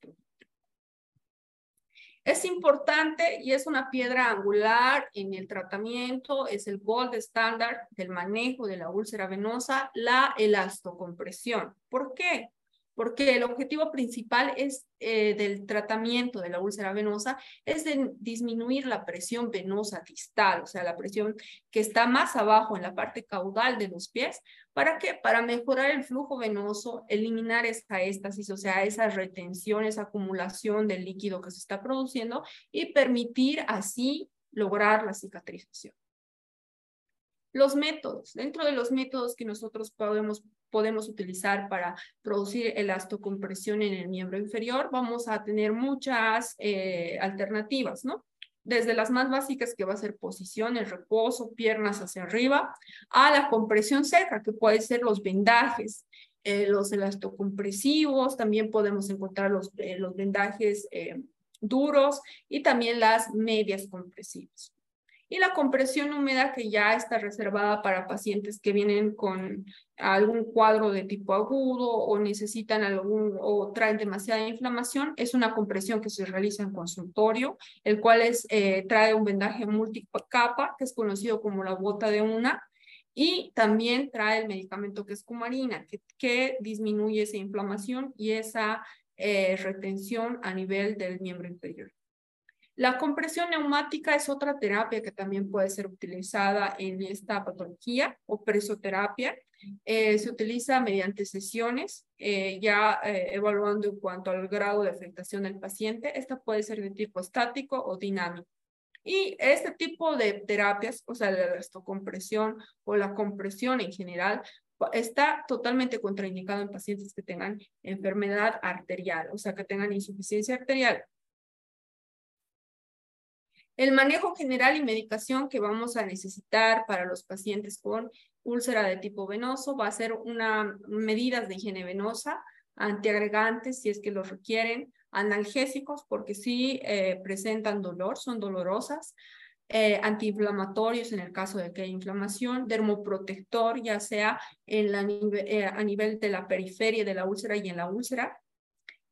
Speaker 2: Es importante y es una piedra angular en el tratamiento, es el gold standard del manejo de la úlcera venosa, la elastocompresión. ¿Por qué? Porque el objetivo principal es eh, del tratamiento de la úlcera venosa es de disminuir la presión venosa distal, o sea, la presión que está más abajo en la parte caudal de los pies. ¿Para qué? Para mejorar el flujo venoso, eliminar esa éstasis, o sea, esa retención, esa acumulación del líquido que se está produciendo y permitir así lograr la cicatrización. Los métodos, dentro de los métodos que nosotros podemos, podemos utilizar para producir elastocompresión en el miembro inferior, vamos a tener muchas eh, alternativas, ¿no? Desde las más básicas, que va a ser posición, el reposo, piernas hacia arriba, a la compresión seca, que puede ser los vendajes, eh, los elastocompresivos, también podemos encontrar los, eh, los vendajes duros y también las medias compresivas y la compresión húmeda que ya está reservada para pacientes que vienen con algún cuadro de tipo agudo o necesitan algún o traen demasiada inflamación, es una compresión que se realiza en consultorio, el cual es, eh, trae un vendaje multicapa, que es conocido como la bota de una, y también trae el medicamento que es cumarina, que, que disminuye esa inflamación y esa eh, retención a nivel del miembro inferior. La compresión neumática es otra terapia que también puede ser utilizada en esta patología o presoterapia. Eh, se utiliza mediante sesiones, eh, ya eh, evaluando en cuanto al grado de afectación del paciente. Esta puede ser de tipo estático o dinámico. Y este tipo de terapias, o sea, la compresión o la compresión en general, está totalmente contraindicado en pacientes que tengan enfermedad arterial, o sea, que tengan insuficiencia arterial. El manejo general y medicación que vamos a necesitar para los pacientes con úlcera de tipo venoso va a ser una medidas de higiene venosa, antiagregantes si es que los requieren, analgésicos porque sí eh, presentan dolor, son dolorosas, eh, antiinflamatorios en el caso de que haya inflamación, dermoprotector, ya sea eh, a nivel de la periferia de la úlcera y en la úlcera,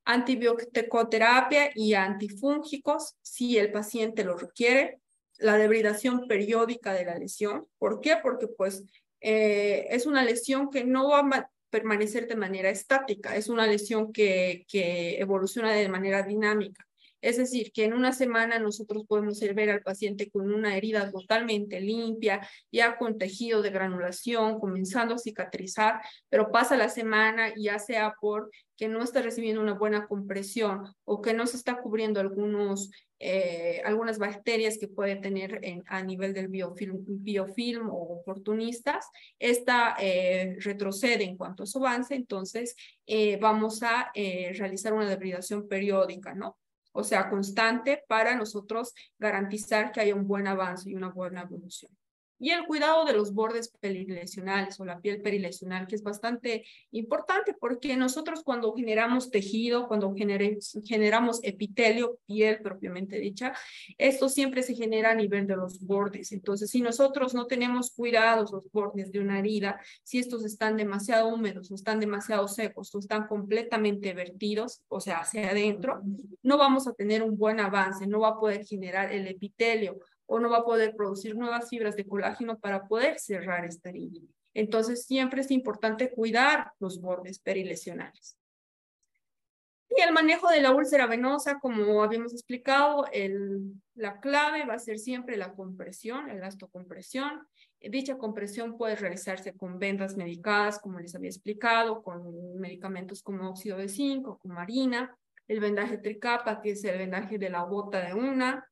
Speaker 2: antibioticoterapia y antifúngicos si el paciente lo requiere, la debridación periódica de la lesión. ¿Por qué? Porque pues eh, es una lesión que no va a permanecer de manera estática, es una lesión que, que evoluciona de manera dinámica. Es decir, que en una semana nosotros podemos ver al paciente con una herida totalmente limpia, ya con tejido de granulación, comenzando a cicatrizar, pero pasa la semana ya sea por que no está recibiendo una buena compresión o que no se está cubriendo algunos, eh, algunas bacterias que puede tener en, a nivel del biofilm, biofilm o oportunistas, esta eh, retrocede en cuanto a su avance, entonces eh, vamos a realizar una debridación periódica, ¿no? O sea, constante para nosotros garantizar que haya un buen avance y una buena evolución. Y el cuidado de los bordes perilesionales o la piel perilesional, que es bastante importante porque nosotros cuando generamos tejido, cuando generamos epitelio, piel propiamente dicha, esto siempre se genera a nivel de los bordes. Entonces, si nosotros no tenemos cuidados los bordes de una herida, si estos están demasiado húmedos o están demasiado secos o están completamente vertidos, o sea, hacia adentro, no vamos a tener un buen avance, no va a poder generar el epitelio o no va a poder producir nuevas fibras de colágeno para poder cerrar esta herida. Entonces, siempre es importante cuidar los bordes perilesionales. Y el manejo de la úlcera venosa, como habíamos explicado, el, la clave va a ser siempre la compresión, la elastocompresión. Dicha compresión puede realizarse con vendas medicadas, como les había explicado, con medicamentos como óxido de zinc o con marina, el vendaje tricapa, que es el vendaje de la bota de una,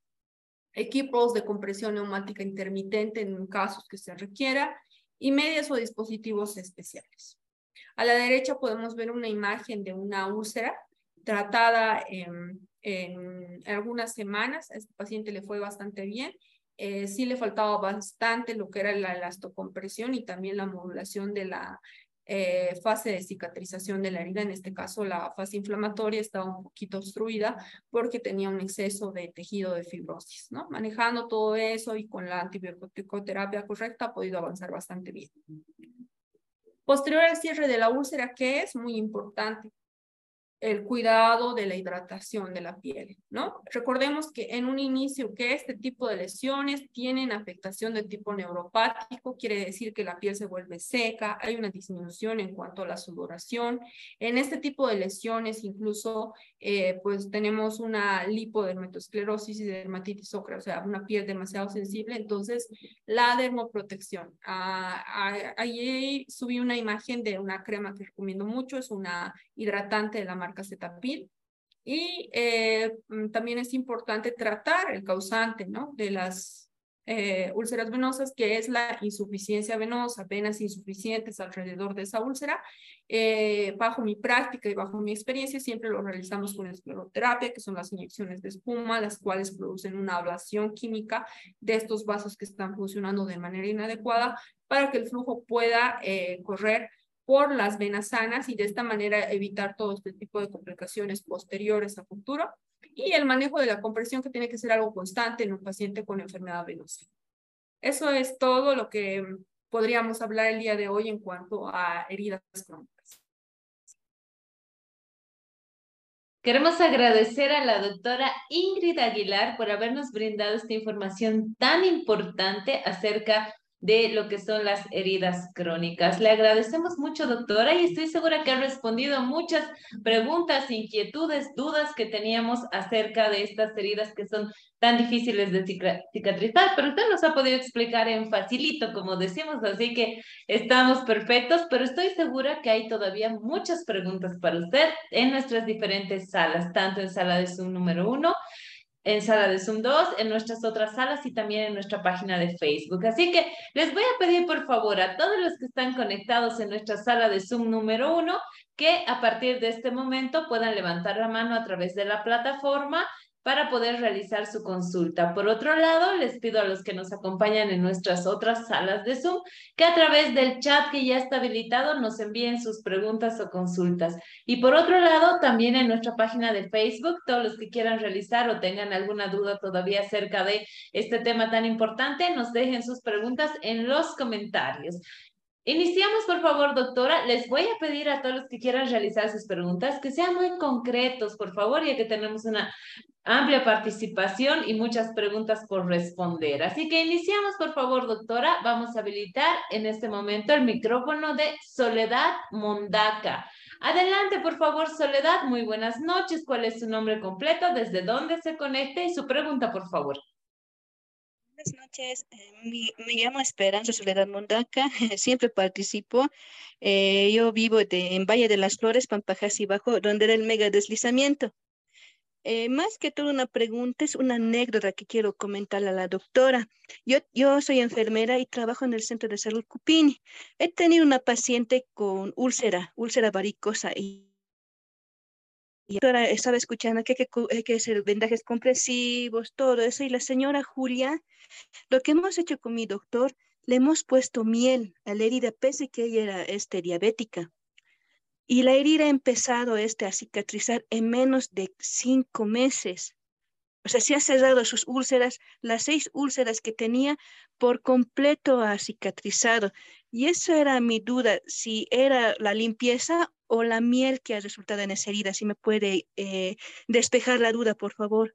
Speaker 2: equipos de compresión neumática intermitente en casos que se requiera y medias o dispositivos especiales. A la derecha podemos ver una imagen de una úlcera tratada en, algunas semanas. A este paciente le fue bastante bien. Eh, sí le faltaba bastante lo que era la elastocompresión y también la modulación de la eh, fase de cicatrización de la herida, en este caso la fase inflamatoria estaba un poquito obstruida porque tenía un exceso de tejido de fibrosis. Manejando todo eso y con la antibioticoterapia correcta ha podido avanzar bastante bien. Posterior al cierre de la úlcera, que es muy importante, el cuidado de la hidratación de la piel, ¿no? Recordemos que en un inicio que este tipo de lesiones tienen afectación de tipo neuropático, quiere decir que la piel se vuelve seca, hay una disminución en cuanto a la sudoración. En este tipo de lesiones incluso eh, pues tenemos una lipodermatosclerosis y dermatitis ocre, o sea, una piel demasiado sensible, entonces la dermoprotección. Ah, ah, ahí subí una imagen de una crema que recomiendo mucho, es una hidratante de la marca Cetapil. Y eh, mm, también es importante tratar el causante ¿no? de las eh, úlceras venosas, que es la insuficiencia venosa, venas insuficientes alrededor de esa úlcera. Eh, bajo mi práctica y bajo mi experiencia, siempre lo realizamos con escleroterapia, que son las inyecciones de espuma, las cuales producen una ablación química de estos vasos que están funcionando de manera inadecuada para que el flujo pueda correr por las venas sanas y de esta manera evitar todo este tipo de complicaciones posteriores a futuro. Y el manejo de la compresión que tiene que ser algo constante en un paciente con enfermedad venosa. Eso es todo lo que podríamos hablar el día de hoy en cuanto a heridas crónicas.
Speaker 1: Queremos agradecer a la doctora Ingrid Aguilar por habernos brindado esta información tan importante acerca de lo que son las heridas crónicas. Le agradecemos mucho, doctora, y estoy segura que ha respondido muchas preguntas, inquietudes, dudas que teníamos acerca de estas heridas que son tan difíciles de cicatrizar, pero usted nos ha podido explicar en facilito, como decimos, así que estamos perfectos, pero estoy segura que hay todavía muchas preguntas para usted en nuestras diferentes salas, tanto en sala de Zoom número uno, en sala de Zoom 2, en nuestras otras salas y también en nuestra página de Facebook. Así que les voy a pedir por favor a todos los que están conectados en nuestra sala de Zoom número 1 que a partir de este momento puedan levantar la mano a través de la plataforma para poder realizar su consulta. Por otro lado, les pido a los que nos acompañan en nuestras otras salas de Zoom que a través del chat que ya está habilitado nos envíen sus preguntas o consultas. Y por otro lado, también en nuestra página de Facebook, todos los que quieran realizar o tengan alguna duda todavía acerca de este tema tan importante, nos dejen sus preguntas en los comentarios. Iniciamos, por favor, doctora. Les voy a pedir a todos los que quieran realizar sus preguntas que sean muy concretos, por favor, ya que tenemos una amplia participación y muchas preguntas por responder. Así que iniciamos, por favor, doctora. Vamos a habilitar en este momento el micrófono de Soledad Mondaca. Adelante, por favor, Soledad. Muy buenas noches. ¿Cuál es su nombre completo? ¿Desde dónde se conecta? Y su pregunta, por favor.
Speaker 3: Buenas noches, eh, me, llamo Esperanza Soledad Mondaca, siempre participo. Eh, yo vivo en Valle de las Flores, Pampajasi Bajo, donde era el mega deslizamiento. Eh, más que todo una pregunta, es una anécdota que quiero comentarle a la doctora. Yo, yo soy enfermera y trabajo en el Centro de Salud Cupini. He tenido una paciente con úlcera, úlcera varicosa y y ahora estaba escuchando que hay que, hacer vendajes compresivos, todo eso. Y la señora Julia, lo que hemos hecho con mi doctor, le hemos puesto miel a la herida, pese que ella era este, diabética. Y la herida ha empezado este, a cicatrizar en menos de cinco meses. O sea, se ha cerrado sus úlceras, las seis úlceras que tenía por completo ha cicatrizado. Y eso era mi duda, si era la limpieza o la miel que ha resultado en esa herida. Si me puede eh, despejar la duda, por favor.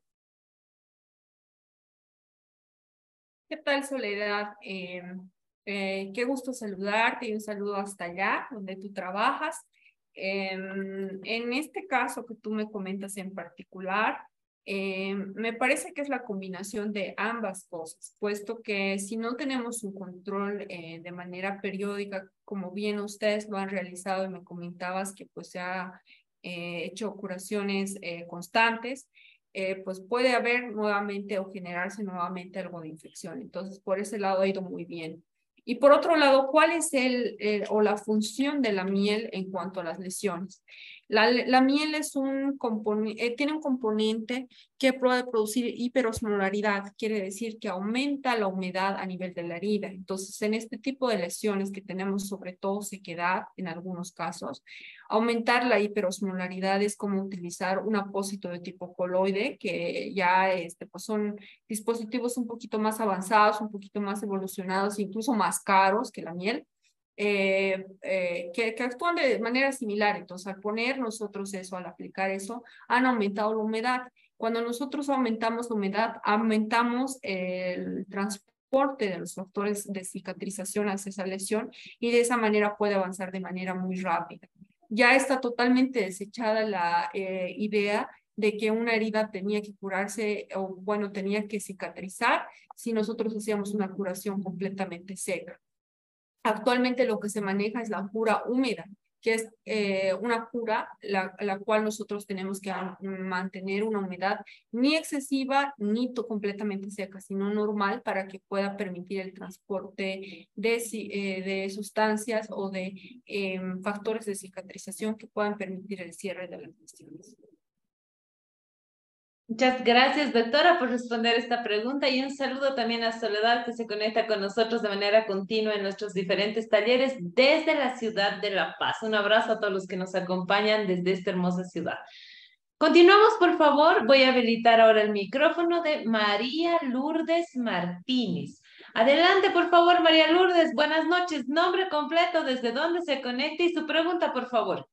Speaker 2: ¿Qué tal, Soledad? Em, eh, qué gusto saludarte y un saludo hasta allá, donde tú trabajas. Em, en este caso que tú me comentas en particular, eh, me parece que es la combinación de ambas cosas, puesto que si no tenemos un control eh, de manera periódica, como bien ustedes lo han realizado y me comentabas que pues se ha eh, hecho curaciones constantes, pues puede haber nuevamente o generarse nuevamente algo de infección. Entonces, por ese lado ha ido muy bien. Y por otro lado, ¿cuál es el, o la función de la miel en cuanto a las lesiones? La, miel es un eh, tiene un componente que puede producir hiperosmolaridad, quiere decir que aumenta la humedad a nivel de la herida. Entonces, en este tipo de lesiones que tenemos sobre todo sequedad en algunos casos, aumentar la hiperosmolaridad es como utilizar un apósito de tipo coloide, que ya este, pues son dispositivos un poquito más avanzados, un poquito más evolucionados, incluso más caros que la miel eh, eh, que, que, actúan de manera similar. Entonces, al poner nosotros eso, al aplicar eso, han aumentado la humedad. Cuando nosotros aumentamos la humedad, aumentamos el transporte de los factores de cicatrización hacia esa lesión y de esa manera puede avanzar de manera muy rápida. Ya está totalmente desechada la eh, idea de que una herida tenía que curarse o, bueno, tenía que cicatrizar si nosotros hacíamos una curación completamente seca. Actualmente lo que se maneja es la cura húmeda, que es eh, una cura la, la, cual nosotros tenemos que mantener una humedad ni excesiva ni completamente seca, sino normal para que pueda permitir el transporte de, eh, de sustancias o de em, factores de cicatrización que puedan permitir el cierre de las lesiones.
Speaker 1: Muchas gracias, doctora, por responder esta pregunta y un saludo también a Soledad que se conecta con nosotros de manera continua en nuestros diferentes talleres desde la ciudad de La Paz. Un abrazo a todos los que nos acompañan desde esta hermosa ciudad. Continuamos, por favor. Voy a habilitar ahora el micrófono de María Lourdes Martínez. Adelante, por favor, María Lourdes. Buenas noches. Nombre completo, desde dónde se conecta y su pregunta, por favor.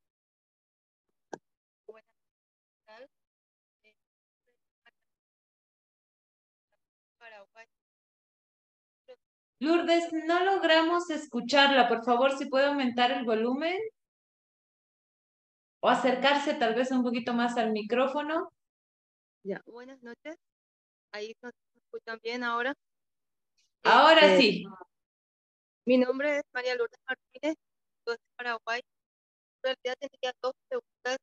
Speaker 1: Lourdes, no logramos escucharla. Por favor, si puede aumentar el volumen o acercarse tal vez un poquito más al micrófono.
Speaker 4: Ya, buenas noches. Ahí nos escuchan bien ahora.
Speaker 1: Ahora este, sí.
Speaker 4: Mi nombre es María Lourdes Martínez, soy de Paraguay. En realidad tenía dos preguntas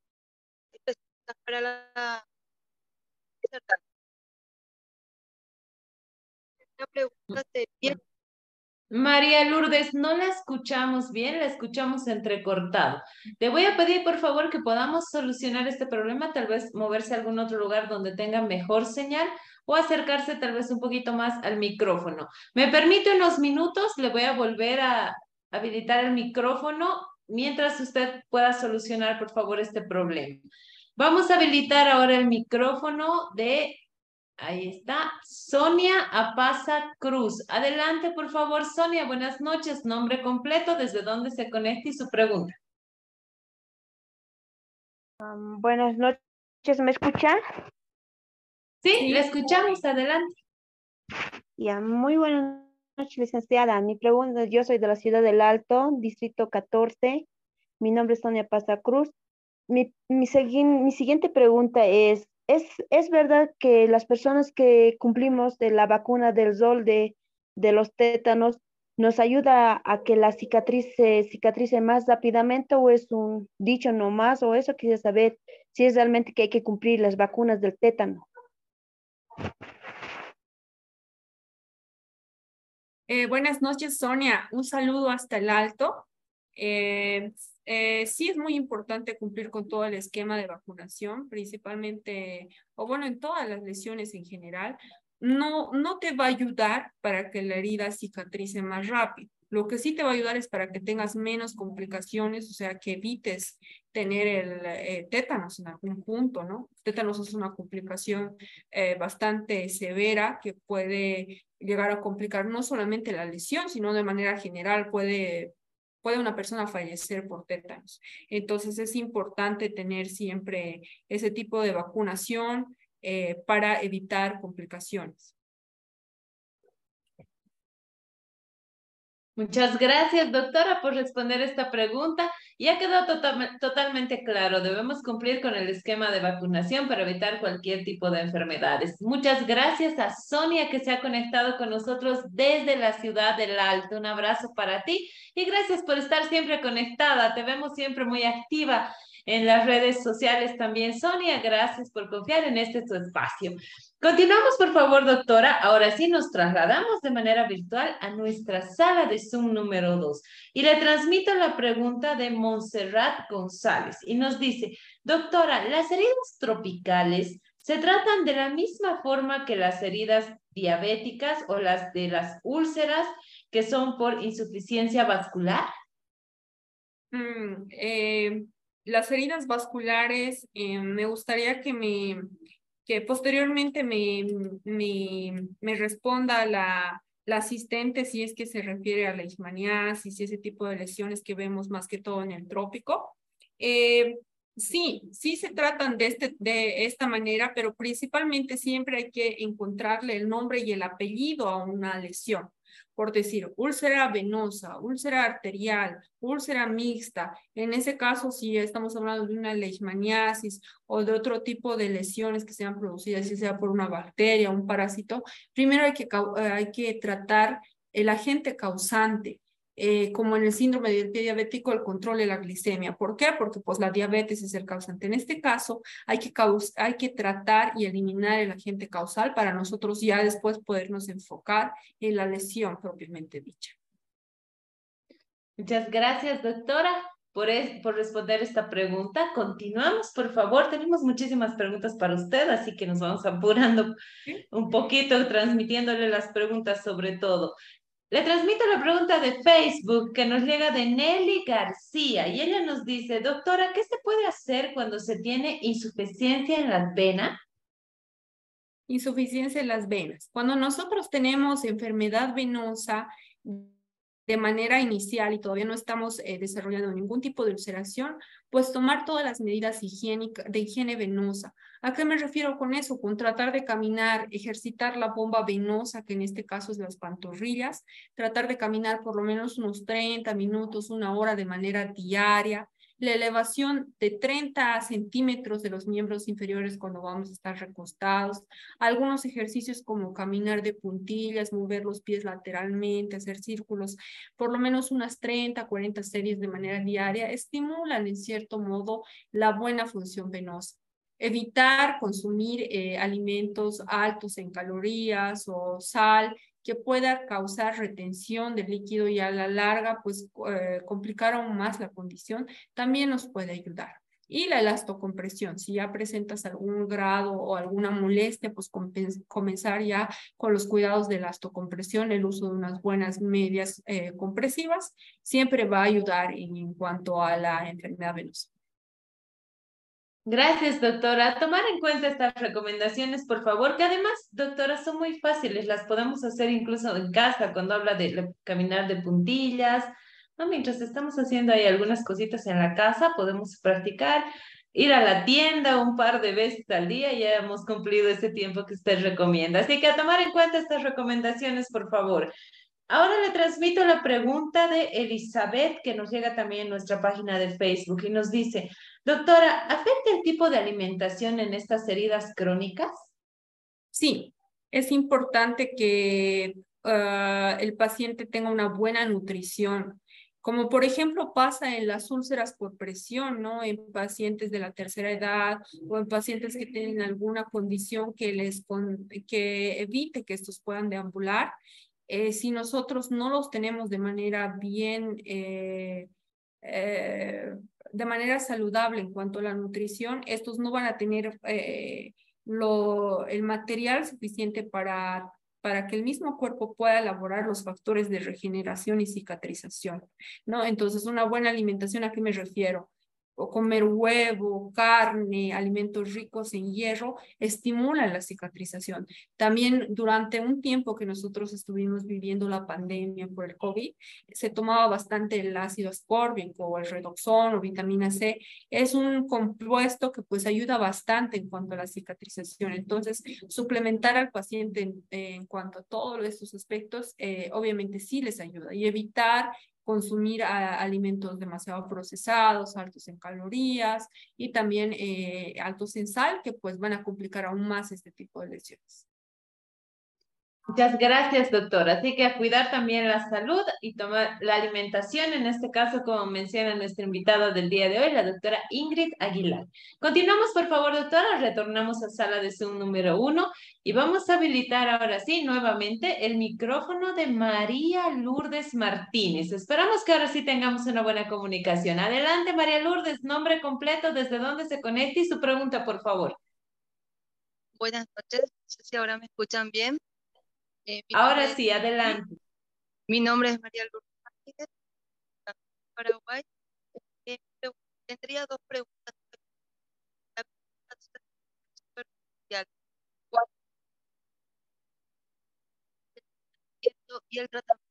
Speaker 4: específicas para la Una pregunta de
Speaker 1: María Lourdes, no la escuchamos bien, la escuchamos entrecortado. Le voy a pedir, por favor, que podamos solucionar este problema, tal vez moverse a algún otro lugar donde tenga mejor señal o acercarse tal vez un poquito más al micrófono. Me permite unos minutos, le voy a volver a habilitar el micrófono mientras usted pueda solucionar, por favor, este problema. Vamos a habilitar ahora el micrófono de, ahí está, Sonia Apaza Cruz. Adelante, por favor, Sonia. Buenas noches. Nombre completo, desde dónde se conecta y su pregunta.
Speaker 5: buenas noches, ¿me escuchan?
Speaker 1: Sí, le escuchamos. Adelante.
Speaker 5: Ya, muy buenas noches, licenciada. Mi pregunta, yo soy de la ciudad del Alto, distrito 14. Mi nombre es Sonia Pasa Cruz. Mi, mi, mi siguiente pregunta es, es, ¿es verdad que las personas que cumplimos de la vacuna del sol de, de los tétanos nos ayuda a que la cicatriz se cicatrice más rápidamente o es un dicho nomás o eso quisiera saber si es realmente que hay que cumplir las vacunas del tétano?
Speaker 2: Eh, buenas noches, Sonia. Un saludo hasta el alto. Eh, eh, sí es muy importante cumplir con todo el esquema de vacunación, principalmente, o bueno, en todas las lesiones en general. No, no te va a ayudar para que la herida cicatrice más rápido. Lo que sí te va a ayudar es para que tengas menos complicaciones, o sea, que evites tener el eh, tétanos en algún punto, ¿no? Tétanos es una complicación eh, bastante severa que puede llegar a complicar no solamente la lesión, sino de manera general puede, puede una persona fallecer por tétanos. Entonces es importante tener siempre ese tipo de vacunación eh, para evitar complicaciones.
Speaker 1: Muchas gracias, doctora, por responder esta pregunta. Ya quedó totalmente claro, debemos cumplir con el esquema de vacunación para evitar cualquier tipo de enfermedades. Muchas gracias a Sonia que se ha conectado con nosotros desde la ciudad del Alto. Un abrazo para ti y gracias por estar siempre conectada. Te vemos siempre muy activa en las redes sociales también. Sonia, gracias por confiar en este tu espacio. Continuamos, por favor, doctora. Ahora sí nos trasladamos de manera virtual a nuestra sala de Zoom número 2 y le transmito la pregunta de Montserrat González y nos dice, doctora, ¿las heridas tropicales se tratan de la misma forma que las heridas diabéticas o las de las úlceras que son por insuficiencia vascular?
Speaker 2: Mm, eh, las heridas vasculares, eh, me gustaría que me que posteriormente me, me, me responda la, la asistente si es que se refiere a la leishmaniasis y ese tipo de lesiones que vemos más que todo en el trópico. Eh, sí, sí se tratan de, este, de esta manera, pero principalmente siempre hay que encontrarle el nombre y el apellido a una lesión por decir úlcera venosa, úlcera arterial, úlcera mixta. En ese caso, si estamos hablando de una leishmaniasis o de otro tipo de lesiones que sean producidas, ya sea por una bacteria, un parásito, primero hay que, eh, hay que tratar el agente causante. Eh, como en el síndrome del pie diabético, el control de la glicemia. ¿Por qué? Porque pues la diabetes es el causante. En este caso, hay que, hay que tratar y eliminar el agente causal para nosotros ya después podernos enfocar en la lesión propiamente dicha.
Speaker 1: Muchas gracias, doctora, por, por responder esta pregunta. Continuamos, por favor. Tenemos muchísimas preguntas para usted, así que nos vamos apurando un poquito, transmitiéndole las preguntas sobre todo. Le transmito la pregunta de Facebook que nos llega de Nelly García y ella nos dice, doctora, ¿qué se puede hacer cuando se tiene insuficiencia en las venas?
Speaker 2: Insuficiencia en las venas. Cuando nosotros tenemos enfermedad venosa, de manera inicial y todavía no estamos eh, desarrollando ningún tipo de ulceración, pues tomar todas las medidas higiénicas de higiene venosa. ¿A qué me refiero con eso? Con tratar de caminar, ejercitar la bomba venosa, que en este caso es las pantorrillas, tratar de caminar por lo menos unos 30 minutos, una hora de manera diaria, la elevación de 30 centímetros de los miembros inferiores cuando vamos a estar recostados, algunos ejercicios como caminar de puntillas, mover los pies lateralmente, hacer círculos, por lo menos unas 30, 40 series de manera diaria, estimulan en cierto modo la buena función venosa evitar consumir eh, alimentos altos en calorías o sal que pueda causar retención del líquido y a la larga, pues, eh, complicar aún más la condición, también nos puede ayudar. Y la elastocompresión, si ya presentas algún grado o alguna molestia, pues comenzar ya con los cuidados de elastocompresión, el uso de unas buenas medias eh, compresivas, siempre va a ayudar en cuanto a la enfermedad venosa.
Speaker 1: Gracias, doctora. Tomar en cuenta estas recomendaciones, por favor, que además, doctora, son muy fáciles. Las podemos hacer incluso en casa cuando habla de caminar de puntillas. ¿no? Mientras estamos haciendo ahí algunas cositas en la casa, podemos practicar, ir a la tienda un par de veces al día ya hemos cumplido ese tiempo que usted recomienda. Así que a tomar en cuenta estas recomendaciones, por favor. Ahora le transmito la pregunta de Elizabeth, que nos llega también en nuestra página de Facebook y nos dice, doctora, ¿afecta el tipo de alimentación en estas heridas crónicas?
Speaker 2: Sí, es importante que ah, el paciente tenga una buena nutrición, como por ejemplo pasa en las úlceras por presión, ¿no? En pacientes de la tercera edad o en pacientes que tienen alguna condición que les que evite que estos puedan deambular eh, si nosotros no los tenemos de manera bien, eh, eh, de manera saludable en cuanto a la nutrición, estos no van a tener lo, el material suficiente para, para que el mismo cuerpo pueda elaborar los factores de regeneración y cicatrización, ¿no? Entonces, una buena alimentación, ¿a qué me refiero? O comer huevo, carne, alimentos ricos en hierro, estimulan la cicatrización. También durante un tiempo que nosotros estuvimos viviendo la pandemia por el COVID, se tomaba bastante el ácido ascórbico o el redoxón o vitamina C. Es un compuesto que pues ayuda bastante en cuanto a la cicatrización. Entonces, suplementar al paciente en, cuanto a todos estos aspectos, eh, obviamente sí les ayuda y evitar consumir alimentos demasiado procesados, altos en calorías y también eh, altos en sal, que pues van a complicar aún más este tipo de lesiones.
Speaker 1: Muchas gracias, doctora. Así que a cuidar también la salud y tomar la alimentación, en este caso, como menciona nuestra invitada del día de hoy, la doctora Ingrid Aguilar. Continuamos, por favor, doctora. Retornamos a sala de Zoom número uno y vamos a habilitar ahora sí nuevamente el micrófono de María Lourdes Martínez. Esperamos que ahora sí tengamos una buena comunicación. Adelante, María Lourdes, nombre completo, desde dónde se conecta y su pregunta, por favor.
Speaker 4: Buenas noches, no sé si ahora me escuchan bien.
Speaker 1: Eh, Ahora sí, adelante.
Speaker 4: Mi nombre es María Lourdes Martínez, Paraguay. Eh, tendría dos preguntas. y el tratamiento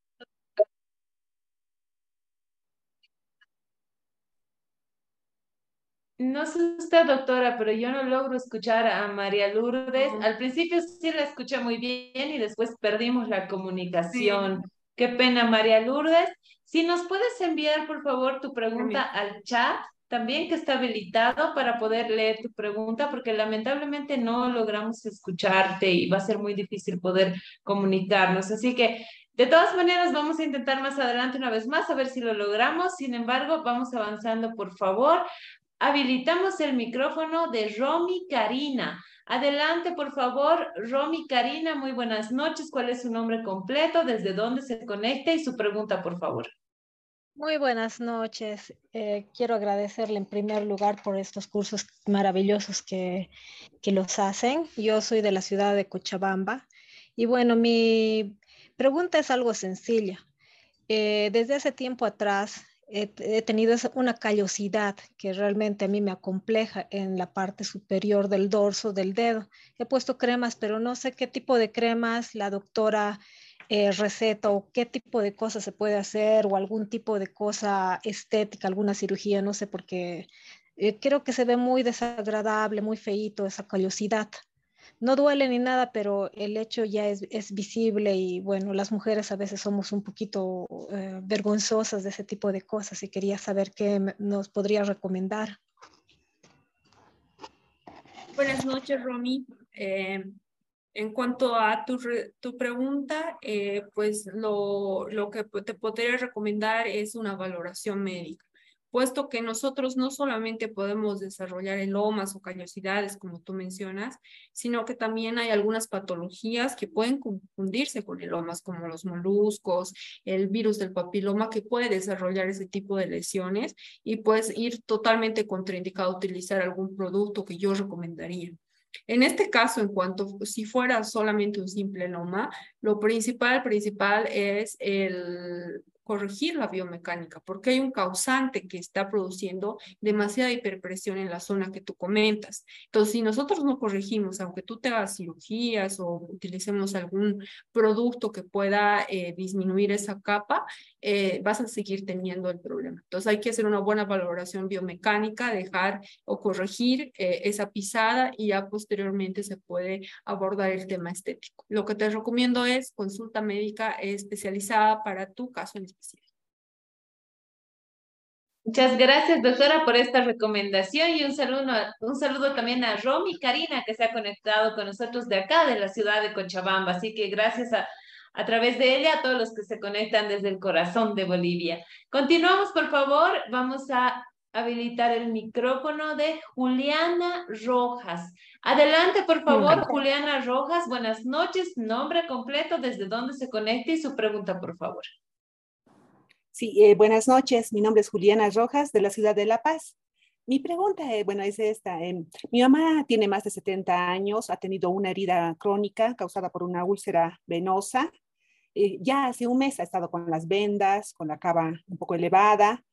Speaker 1: No sé usted, doctora, pero yo no logro escuchar a María Lourdes. Al principio sí la escuché muy bien y después perdimos la comunicación. Qué pena, María Lourdes. Si nos puedes enviar, por favor, tu pregunta al chat, también que está habilitado para poder leer tu pregunta, porque lamentablemente no logramos escucharte y va a ser muy difícil poder comunicarnos. Así que de todas maneras, vamos a intentar más adelante una vez más a ver si lo logramos. Sin embargo, vamos avanzando, por favor. Habilitamos el micrófono de Romy Karina. Adelante, por favor, Romy Karina, muy buenas noches. ¿Cuál es su nombre completo? ¿Desde dónde se conecta? Y su pregunta, por favor.
Speaker 6: Muy buenas noches. Eh, quiero agradecerle en primer lugar por estos cursos maravillosos que, que los hacen. Yo soy de la ciudad de Cochabamba y bueno, mi pregunta es algo sencilla. Eh, desde hace tiempo atrás he, tenido una callosidad que realmente a mí me acompleja en la parte superior del dorso del dedo. He puesto cremas, pero no sé qué tipo de cremas la doctora eh, receta o qué tipo de cosas se puede hacer o algún tipo de cosa estética, alguna cirugía, no sé, porque eh, creo que se ve muy desagradable, muy feíto esa callosidad no duele ni nada, pero el hecho ya es, visible y bueno, las mujeres a veces somos un poquito eh, vergonzosas de ese tipo de cosas y quería saber qué nos podría recomendar.
Speaker 2: Buenas noches, Romy. Eh, en cuanto a tu, tu pregunta, eh, pues lo, lo que te podría recomendar es una valoración médica puesto que nosotros no solamente podemos desarrollar elomas o callosidades, como tú mencionas, sino que también hay algunas patologías que pueden confundirse con elomas, como los moluscos, el virus del papiloma, que puede desarrollar ese tipo de lesiones y puedes ir totalmente contraindicado utilizar algún producto que yo recomendaría. En este caso, en cuanto si fuera solamente un simple eloma, lo principal, principal es el corregir la biomecánica, porque hay un causante que está produciendo demasiada hiperpresión en la zona que tú comentas. Entonces, si nosotros no corregimos, aunque tú te hagas cirugías o utilicemos algún producto que pueda eh, disminuir esa capa, eh, vas a seguir teniendo el problema. Entonces, hay que hacer una buena valoración biomecánica, dejar o corregir eh, esa pisada y ya posteriormente se puede abordar el tema estético. Lo que te recomiendo es consulta médica especializada para tu caso en
Speaker 1: Muchas gracias, doctora, por esta recomendación y un saludo, un saludo también a Romy Karina, que se ha conectado con nosotros de acá, de la ciudad de Cochabamba. Así que gracias a, a través de ella a todos los que se conectan desde el corazón de Bolivia. Continuamos, por favor. Vamos a habilitar el micrófono de Juliana Rojas. Adelante, por favor, Juliana Rojas. Buenas noches. Nombre completo, desde dónde se conecta y su pregunta, por favor.
Speaker 7: Sí, eh, buenas noches. Mi nombre es Juliana Rojas de la ciudad de La Paz. Mi pregunta, eh, bueno, es esta. Em, mi mamá tiene más de 70 años, ha tenido una herida crónica causada por una úlcera venosa. Eh, ya hace un mes ha estado con las vendas, con la cava un poco elevada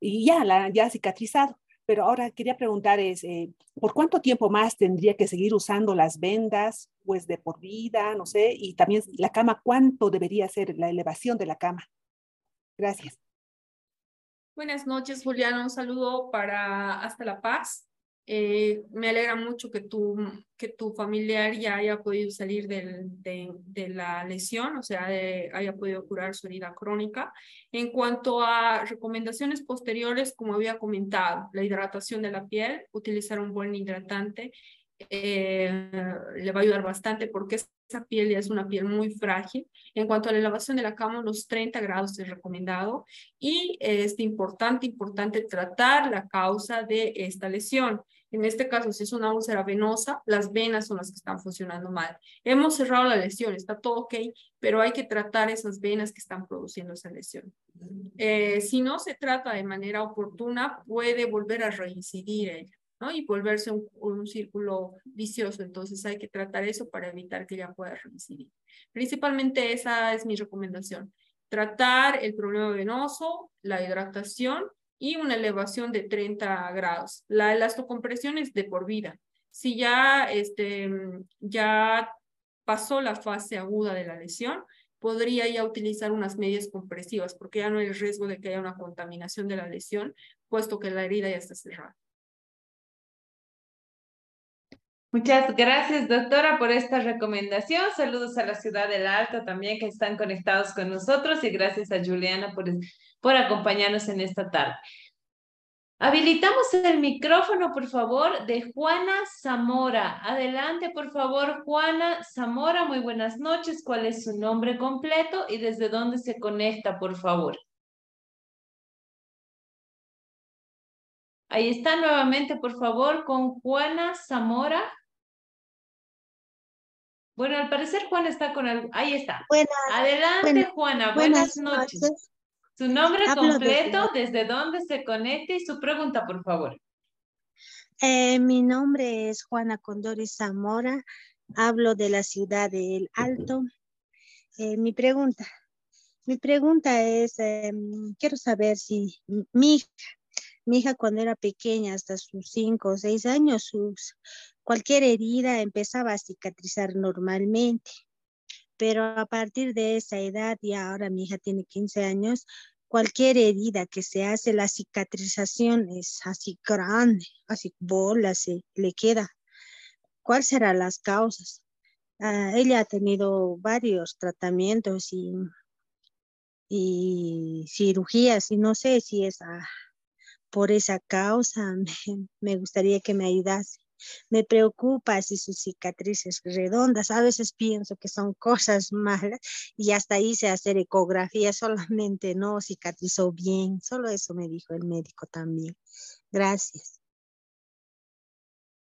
Speaker 7: y ya, la, ya ha cicatrizado. Pero ahora quería preguntar es, ¿por cuánto tiempo más tendría que seguir usando las vendas? Pues de por vida, no sé, y también la cama, ¿cuánto debería ser la elevación de la cama? Gracias.
Speaker 2: Buenas noches, Juliana. Un saludo para Hasta La Paz. Eh, me alegra mucho que tu, que tu familiar ya haya podido salir del, de, de, la lesión, o sea, haya podido curar su herida crónica. En cuanto a recomendaciones posteriores, como había comentado, la hidratación de la piel, utilizar un buen hidratante eh, le va a ayudar bastante porque esa piel ya es una piel muy frágil. En cuanto a la elevación de la cama, los 30 grados es recomendado y es importante, importante tratar la causa de esta lesión. En este caso, si es una úlcera venosa, las venas son las que están funcionando mal. Hemos cerrado la lesión, está todo ok, pero hay que tratar esas venas que están produciendo esa lesión. Eh, si no se trata de manera oportuna, puede volver a reincidir ella. Y volverse un, círculo vicioso. Entonces hay que tratar eso para evitar que ya pueda reincidir. Principalmente esa es mi recomendación. Tratar el problema venoso, la hidratación y una elevación de 30 grados. La elastocompresión es de por vida. Si ya, este, ya pasó la fase aguda de la lesión, podría ya utilizar unas medias compresivas porque ya no hay riesgo de que haya una contaminación de la lesión, puesto que la herida ya está cerrada.
Speaker 1: Muchas gracias, doctora, por esta recomendación. Saludos a la ciudad del Alto también que están conectados con nosotros y gracias a Juliana por, por acompañarnos en esta tarde. Habilitamos el micrófono, por favor, de Juana Zamora. Adelante, por favor, Juana Zamora. Muy buenas noches. ¿Cuál es su nombre completo y desde dónde se conecta, por favor? Ahí está nuevamente, por favor, con Juana Zamora. Bueno, al parecer Juana está con algo. Ahí está. Adelante, Juana. Buenas, noches. Su nombre completo, desde... dónde se conecta y su pregunta, por favor.
Speaker 8: Eh, mi nombre es Juana Condori Zamora. Hablo de la ciudad del Alto. Eh, mi pregunta, mi pregunta es, em, quiero saber si mi hija, mi hija cuando era pequeña, hasta sus cinco o seis años, sus, Cualquier herida empezaba a cicatrizar normalmente, pero a partir de esa edad, y ahora mi hija tiene 15 años, cualquier herida que se hace, la cicatrización es así grande, así bola se le queda. ¿Cuáles serán las causas? Ah, ella ha tenido varios tratamientos y, y cirugías y no sé si es por esa causa. me gustaría que me ayudase. Me preocupa si sus cicatrices redondas, a veces pienso que son cosas malas y hasta hice hacer ecografía, solamente no cicatrizó bien, solo eso me dijo el médico también. Gracias.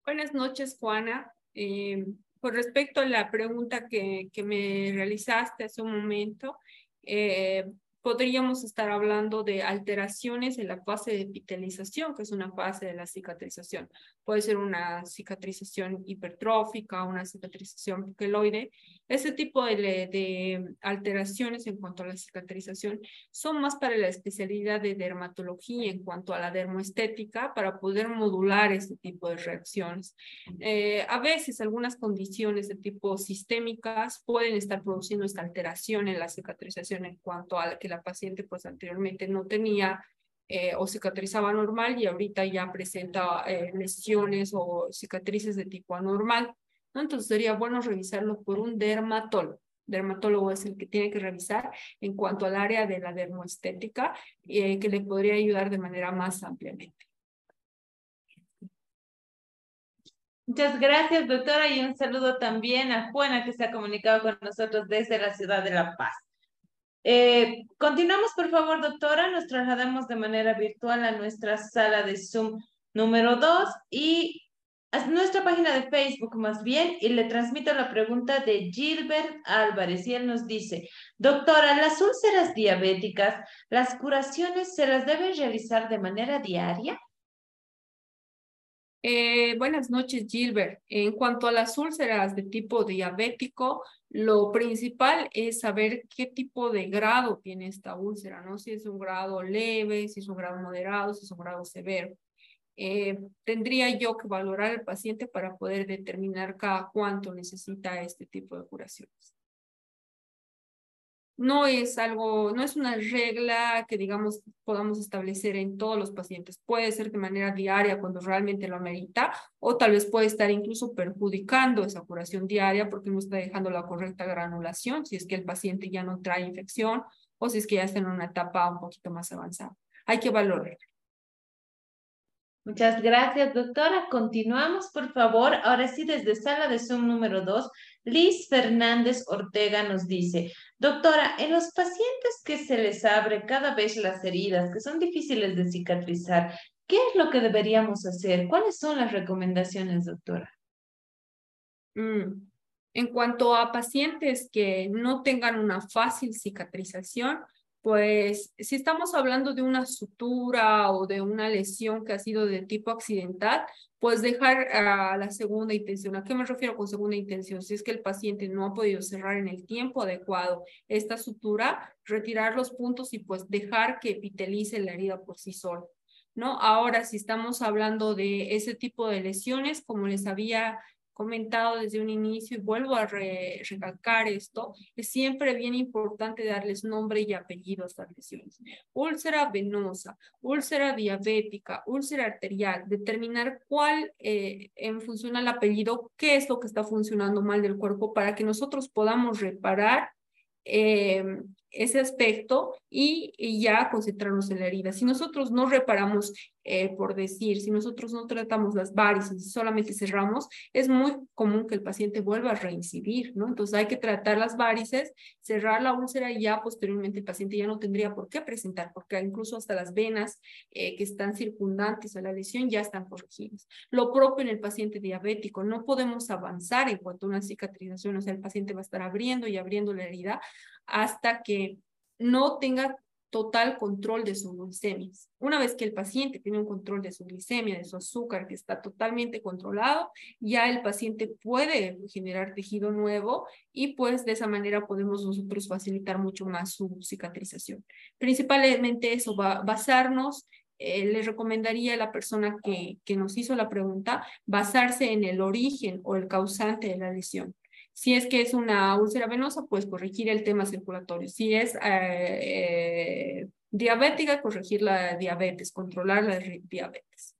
Speaker 2: Buenas noches, Juana. Eh, con respecto a la pregunta que, que me realizaste hace un momento, eh, podríamos estar hablando de alteraciones en la fase de epitelización, que es una fase de la cicatrización. Puede ser una cicatrización hipertrófica, una cicatrización queloide. Ese tipo de, de, alteraciones en cuanto a la cicatrización son más para la especialidad de dermatología en cuanto a la dermoestética para poder modular este tipo de reacciones. Eh, a veces algunas condiciones de tipo sistémicas pueden estar produciendo esta alteración en la cicatrización en cuanto a que la paciente pues anteriormente no tenía eh, o cicatrizaba normal y ahorita ya presenta eh, lesiones o cicatrices de tipo anormal. ¿no? Entonces sería bueno revisarlo por un dermatólogo. Dermatólogo es el que tiene que revisar en cuanto al área de la dermoestética eh, que le podría ayudar de manera más ampliamente.
Speaker 1: Muchas gracias, doctora, y un saludo también a Juana, que se ha comunicado con nosotros desde la ciudad de La Paz. Eh, continuamos, por favor, doctora. Nos trasladamos de manera virtual a nuestra sala de Zoom número 2 y a nuestra página de Facebook más bien y le transmito la pregunta de Gilbert Álvarez y él nos dice, doctora, las úlceras diabéticas, ¿las curaciones se las deben realizar de manera diaria?
Speaker 2: Eh, buenas noches, Gilbert. En cuanto a las úlceras de tipo diabético, lo principal es saber qué tipo de grado tiene esta úlcera, ¿no? Si es un grado leve, si es un grado moderado, si es un grado severo. Eh, tendría yo que valorar al paciente para poder determinar cada cuánto necesita este tipo de curaciones no es algo, no es una regla que digamos podamos establecer en todos los pacientes. Puede ser de manera diaria cuando realmente lo amerita o tal vez puede estar incluso perjudicando esa curación diaria porque no está dejando la correcta granulación si es que el paciente ya no trae infección o si es que ya está en una etapa un poquito más avanzada. Hay que valorar.
Speaker 1: Muchas gracias, doctora. Continuamos, por favor. Ahora sí, desde sala de Zoom número 2, Liz Fernández Ortega nos dice, doctora, en los pacientes que se les abre cada vez las heridas, que son difíciles de cicatrizar, ¿qué es lo que deberíamos hacer? ¿Cuáles son las recomendaciones, doctora?
Speaker 2: Mm, en cuanto a pacientes que no tengan una fácil cicatrización, pues si estamos hablando de una sutura o de una lesión que ha sido de tipo accidental, pues dejar a la segunda intención. ¿A qué me refiero con segunda intención? Si es que el paciente no ha podido cerrar en el tiempo adecuado esta sutura, retirar los puntos y pues dejar que epitelice la herida por sí solo. ¿No? Ahora, si estamos hablando de ese tipo de lesiones, como les había comentado desde un inicio y vuelvo a recalcar esto, es siempre bien importante darles nombre y apellido a estas lesiones. Úlcera venosa, úlcera diabética, úlcera arterial, determinar cuál eh, en función al apellido, qué es lo que está funcionando mal del cuerpo para que nosotros podamos reparar eh, ese aspecto y, ya concentrarnos en la herida. Si nosotros no reparamos, eh, por decir, si nosotros no tratamos las varices solamente cerramos, es muy común que el paciente vuelva a reincidir, ¿no? Entonces hay que tratar las varices, cerrar la úlcera y ya posteriormente el paciente ya no tendría por qué presentar, porque incluso hasta las venas eh, que están circundantes a la lesión ya están corregidas. Lo propio en el paciente diabético, no podemos avanzar en cuanto a una cicatrización, o sea, el paciente va a estar abriendo y abriendo la herida hasta que no tenga total control de su glicemia. Una vez que el paciente tiene un control de su glicemia, de su azúcar, que está totalmente controlado, ya el paciente puede generar tejido nuevo y pues de esa manera podemos nosotros facilitar mucho más su cicatrización. Principalmente eso va a basarnos eh, le recomendaría a la persona que, que nos hizo la pregunta basarse en el origen o el causante de la lesión. Si es que es una úlcera venosa, pues corregir el tema circulatorio. Si es eh, eh, diabética, corregir la diabetes, controlar la diabetes.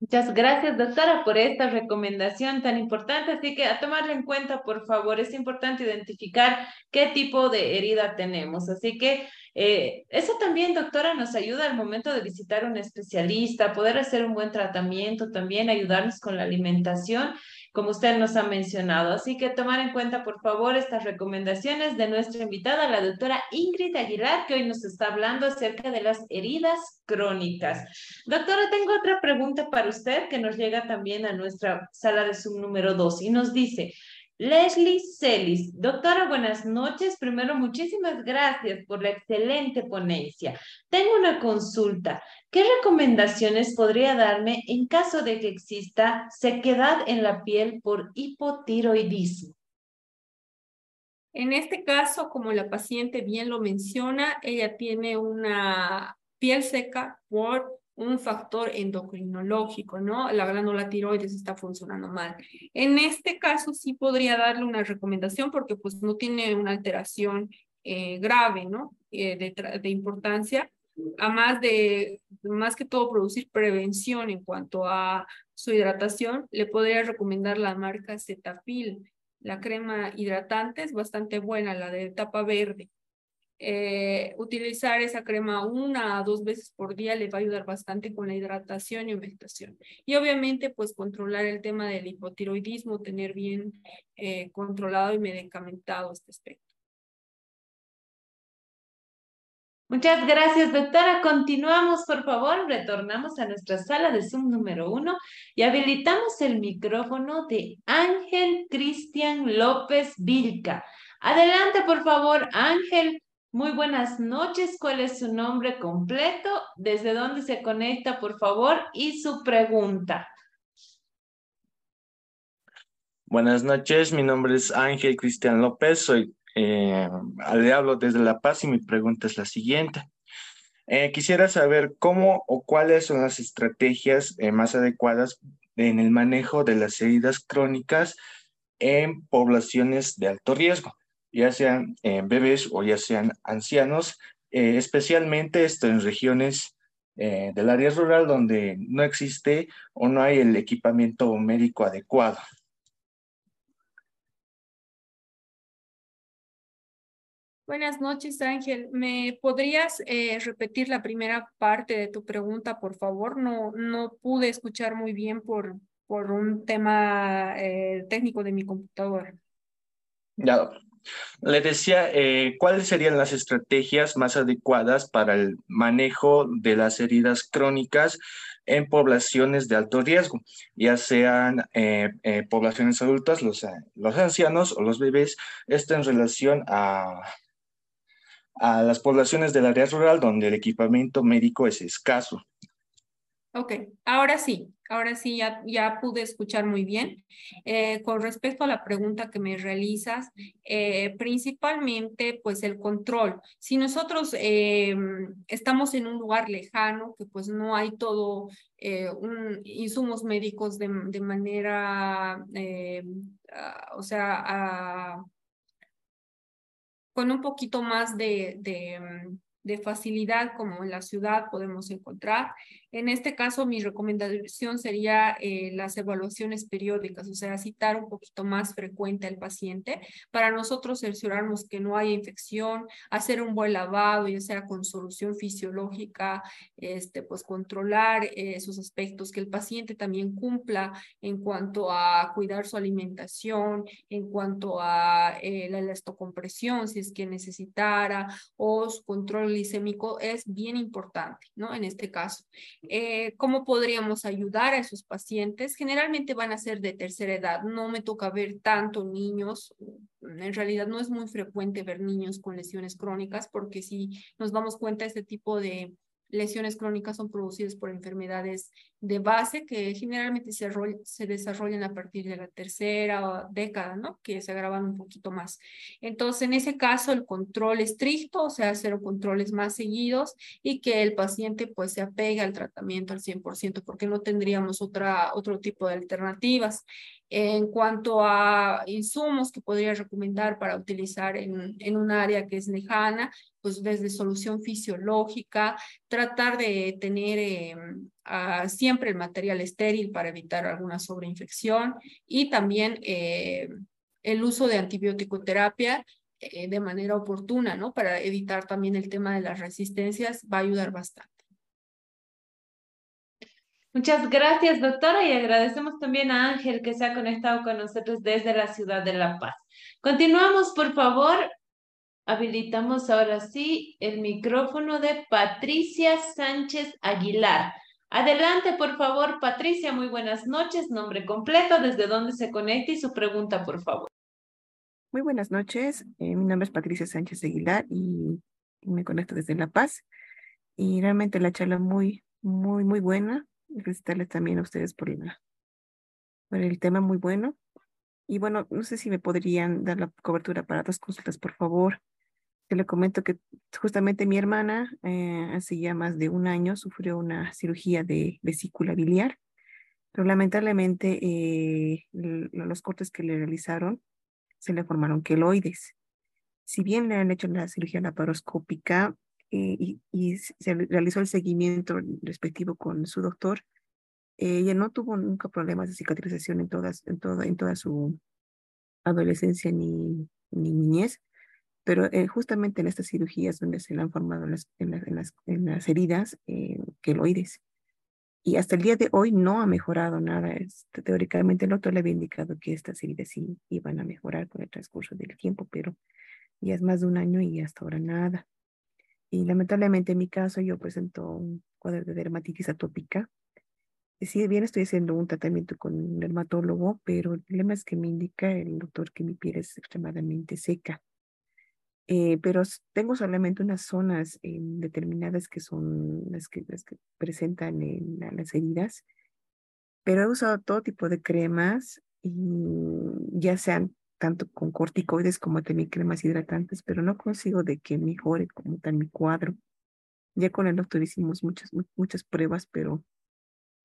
Speaker 1: Muchas gracias, doctora, por esta recomendación tan importante. Así que a tomarla en cuenta, por favor, es importante identificar qué tipo de herida tenemos. Así que eh, eso también, doctora, nos ayuda al momento de visitar un especialista, poder hacer un buen tratamiento, también ayudarnos con la alimentación como usted nos ha mencionado. Así que tomar en cuenta, por favor, estas recomendaciones de nuestra invitada, la doctora Ingrid Aguilar, que hoy nos está hablando acerca de las heridas crónicas. Doctora, tengo otra pregunta para usted que nos llega también a nuestra sala de Zoom número 2 y nos dice, Leslie Celis. Doctora, buenas noches. Primero, muchísimas gracias por la excelente ponencia. Tengo una consulta. ¿Qué recomendaciones podría darme en caso de que exista sequedad en la piel por hipotiroidismo?
Speaker 2: En este caso, como la paciente bien lo menciona, ella tiene una piel seca por un factor endocrinológico, ¿no? La glándula tiroides está funcionando mal. En este caso sí podría darle una recomendación porque pues no tiene una alteración eh, grave, ¿no? Eh, de, importancia, a más de, más que todo producir prevención en cuanto a su hidratación, le podría recomendar la marca Cetapil. La crema hidratante es bastante buena, la de tapa verde. Eh, utilizar esa crema una a dos veces por día le va a ayudar bastante con la hidratación y humectación. Y obviamente, pues controlar el tema del hipotiroidismo, tener bien eh, controlado y medicamentado este aspecto.
Speaker 1: Muchas gracias, doctora. Continuamos, por favor. Retornamos a nuestra sala de Zoom número uno y habilitamos el micrófono de Ángel Cristian López Vilca. Adelante, por favor, Ángel. Muy buenas noches. ¿Cuál es su nombre completo? ¿Desde dónde se conecta, por favor? Y su pregunta.
Speaker 9: Buenas noches. Mi nombre es Ángel Cristian López. Soy, eh, le hablo desde La Paz y mi pregunta es la siguiente. Eh, quisiera saber cómo o cuáles son las estrategias eh, más adecuadas en el manejo de las heridas crónicas en poblaciones de alto riesgo ya sean eh, bebés o ya sean ancianos, eh, especialmente esto en regiones eh, del área rural donde no existe o no hay el equipamiento médico adecuado.
Speaker 2: Buenas noches, Ángel. ¿Me podrías repetir la primera parte de tu pregunta, por favor? No, no pude escuchar muy bien por, por un tema técnico de mi computadora.
Speaker 9: Ya, le decía, eh, ¿cuáles serían las estrategias más adecuadas para el manejo de las heridas crónicas en poblaciones de alto riesgo, ya sean eh, eh, poblaciones adultas, los, los ancianos o los bebés? Esto en relación a, a las poblaciones del área rural donde el equipamiento médico es escaso.
Speaker 2: Ok, ahora sí, ahora sí ya, ya pude escuchar muy bien. Eh, con respecto a la pregunta que me realizas, eh, principalmente pues el control. Si nosotros eh, estamos en un lugar lejano, que pues no hay todo un, insumos médicos de, de manera, ah, o sea, ah, con un poquito más de, de de facilidad como en la ciudad podemos encontrar. En este caso, mi recomendación sería eh, las evaluaciones periódicas, o sea, citar un poquito más frecuente al paciente para nosotros cerciorarnos que no haya infección, hacer un buen lavado, ya sea con solución fisiológica, este, pues controlar eh, esos aspectos, que el paciente también cumpla en cuanto a cuidar su alimentación, en cuanto a eh, la elastocompresión, si es que necesitara, o su control glicémico es bien importante, ¿no? En este caso. Eh, ¿Cómo podríamos ayudar a esos pacientes? Generalmente van a ser de tercera edad. No me toca ver tanto niños. En realidad no es muy frecuente ver niños con lesiones crónicas porque si nos damos cuenta, este tipo de lesiones crónicas son producidas por enfermedades de base que generalmente se, se, desarrollan a partir de la tercera década, ¿no? Que se agravan un poquito más. Entonces, en ese caso, el control estricto, o sea, hacer controles más seguidos y que el paciente pues se apegue al tratamiento al 100% porque no tendríamos otra, otro tipo de alternativas. En cuanto a insumos que podría recomendar para utilizar en, en un área que es lejana, pues desde solución fisiológica, tratar de tener em, siempre el material estéril para evitar alguna sobreinfección y también eh, el uso de antibiótico-terapia eh, de manera oportuna, ¿no? Para evitar también el tema de las resistencias, va a ayudar bastante.
Speaker 1: Muchas gracias, doctora, y agradecemos también a Ángel que se ha conectado con nosotros desde la ciudad de La Paz. Continuamos, por favor. Habilitamos ahora sí el micrófono de Patricia Sánchez Aguilar. Adelante, por favor, Patricia. Muy buenas noches. Nombre completo, desde dónde se conecta y su pregunta, por favor.
Speaker 10: Muy buenas noches. Eh, mi nombre es Patricia Sánchez Aguilar y me conecto desde La Paz. Y realmente la charla muy, muy, muy buena. Felicitarles también a ustedes por, el tema muy bueno. Y bueno, no sé si me podrían dar la cobertura para dos consultas, por favor. Te le comento que justamente mi hermana eh, hace ya más de un año sufrió una cirugía de vesícula biliar, pero lamentablemente eh, los cortes que le realizaron se le formaron queloides. Si bien le han hecho la cirugía laparoscópica eh, y, se realizó el seguimiento respectivo con su doctor, ella no tuvo nunca problemas de cicatrización en, todas, en, toda, en toda su adolescencia ni, ni niñez, pero eh, justamente en estas cirugías donde se le han formado las, en, las, en, las, heridas eh, queloides. Y hasta el día de hoy no ha mejorado nada. Este, teóricamente el doctor le había indicado que estas heridas sí iban a mejorar con el transcurso del tiempo, pero ya es más de un año y hasta ahora nada. Y lamentablemente en mi caso yo presento un cuadro de dermatitis atópica. Si bien estoy haciendo un tratamiento con un dermatólogo, pero el problema es que me indica el doctor que mi piel es extremadamente seca. Eh, pero tengo solamente unas zonas eh, determinadas que son las que, las que presentan en las heridas, pero he usado todo tipo de cremas, y ya sean tanto con corticoides como también cremas hidratantes, pero no consigo de que mejore como tal mi cuadro. Ya con el doctor hicimos muchas, muchas pruebas, pero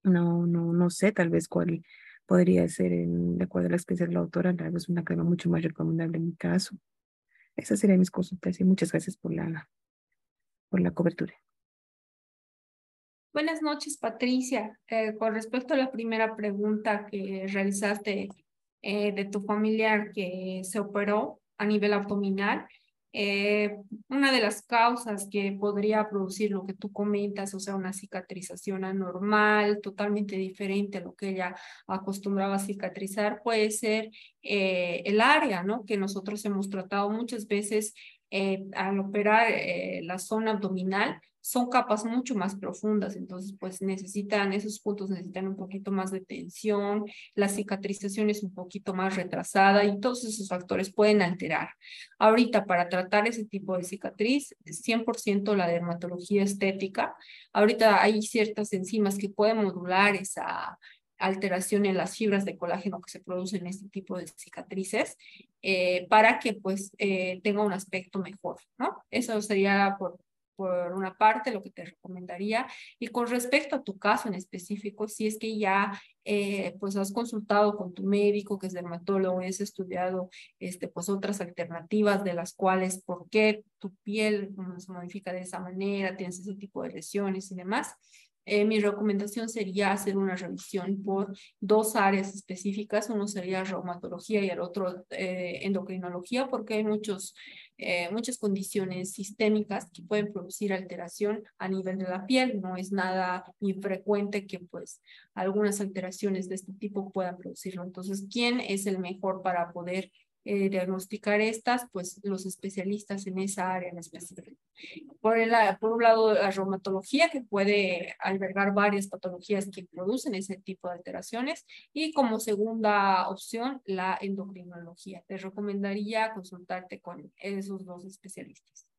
Speaker 10: no, no, no sé tal vez cuál podría ser, en, de acuerdo a la experiencia de la autora, tal vez una crema mucho más recomendable en mi caso. Esas serían mis consultas y muchas gracias por la, por la cobertura.
Speaker 2: Buenas noches, Patricia. Eh, con respecto a la primera pregunta que realizaste eh, de tu familiar que se operó a nivel abdominal, eh, una de las causas que podría producir lo que tú comentas, o sea, una cicatrización anormal, totalmente diferente a lo que ella acostumbraba cicatrizar, puede ser eh, el área, ¿no? Que nosotros hemos tratado muchas veces al operar la zona abdominal, son capas mucho más profundas, entonces pues necesitan, esos puntos necesitan un poquito más de tensión, la cicatrización es un poquito más retrasada y todos esos factores pueden alterar. Ahorita para tratar ese tipo de cicatriz, 100% la dermatología estética, ahorita hay ciertas enzimas que pueden modular esa alteración en las fibras de colágeno que se producen en este tipo de cicatrices eh, para que pues eh, tenga un aspecto mejor, ¿no? Eso sería por, por una parte, lo que te recomendaría. Y con respecto a tu caso en específico, si es que ya eh, pues has consultado con tu médico, que es dermatólogo, y has estudiado este, pues otras alternativas de las cuales, por qué tu piel se modifica de esa manera, tienes ese tipo de lesiones y demás, eh, mi recomendación sería hacer una revisión por dos áreas específicas. Uno sería reumatología y el otro eh, endocrinología, porque hay muchos, eh, muchas condiciones sistémicas que pueden producir alteración a nivel de la piel. No es nada infrecuente que pues algunas alteraciones de este tipo puedan producirlo. Entonces, ¿quién es el mejor para poder eh, diagnosticar estas, pues los especialistas en esa área en específico. Por, el, por un lado, la reumatología, que puede albergar varias patologías que producen ese tipo de alteraciones, y como segunda opción, la endocrinología. Te recomendaría consultarte con esos dos especialistas.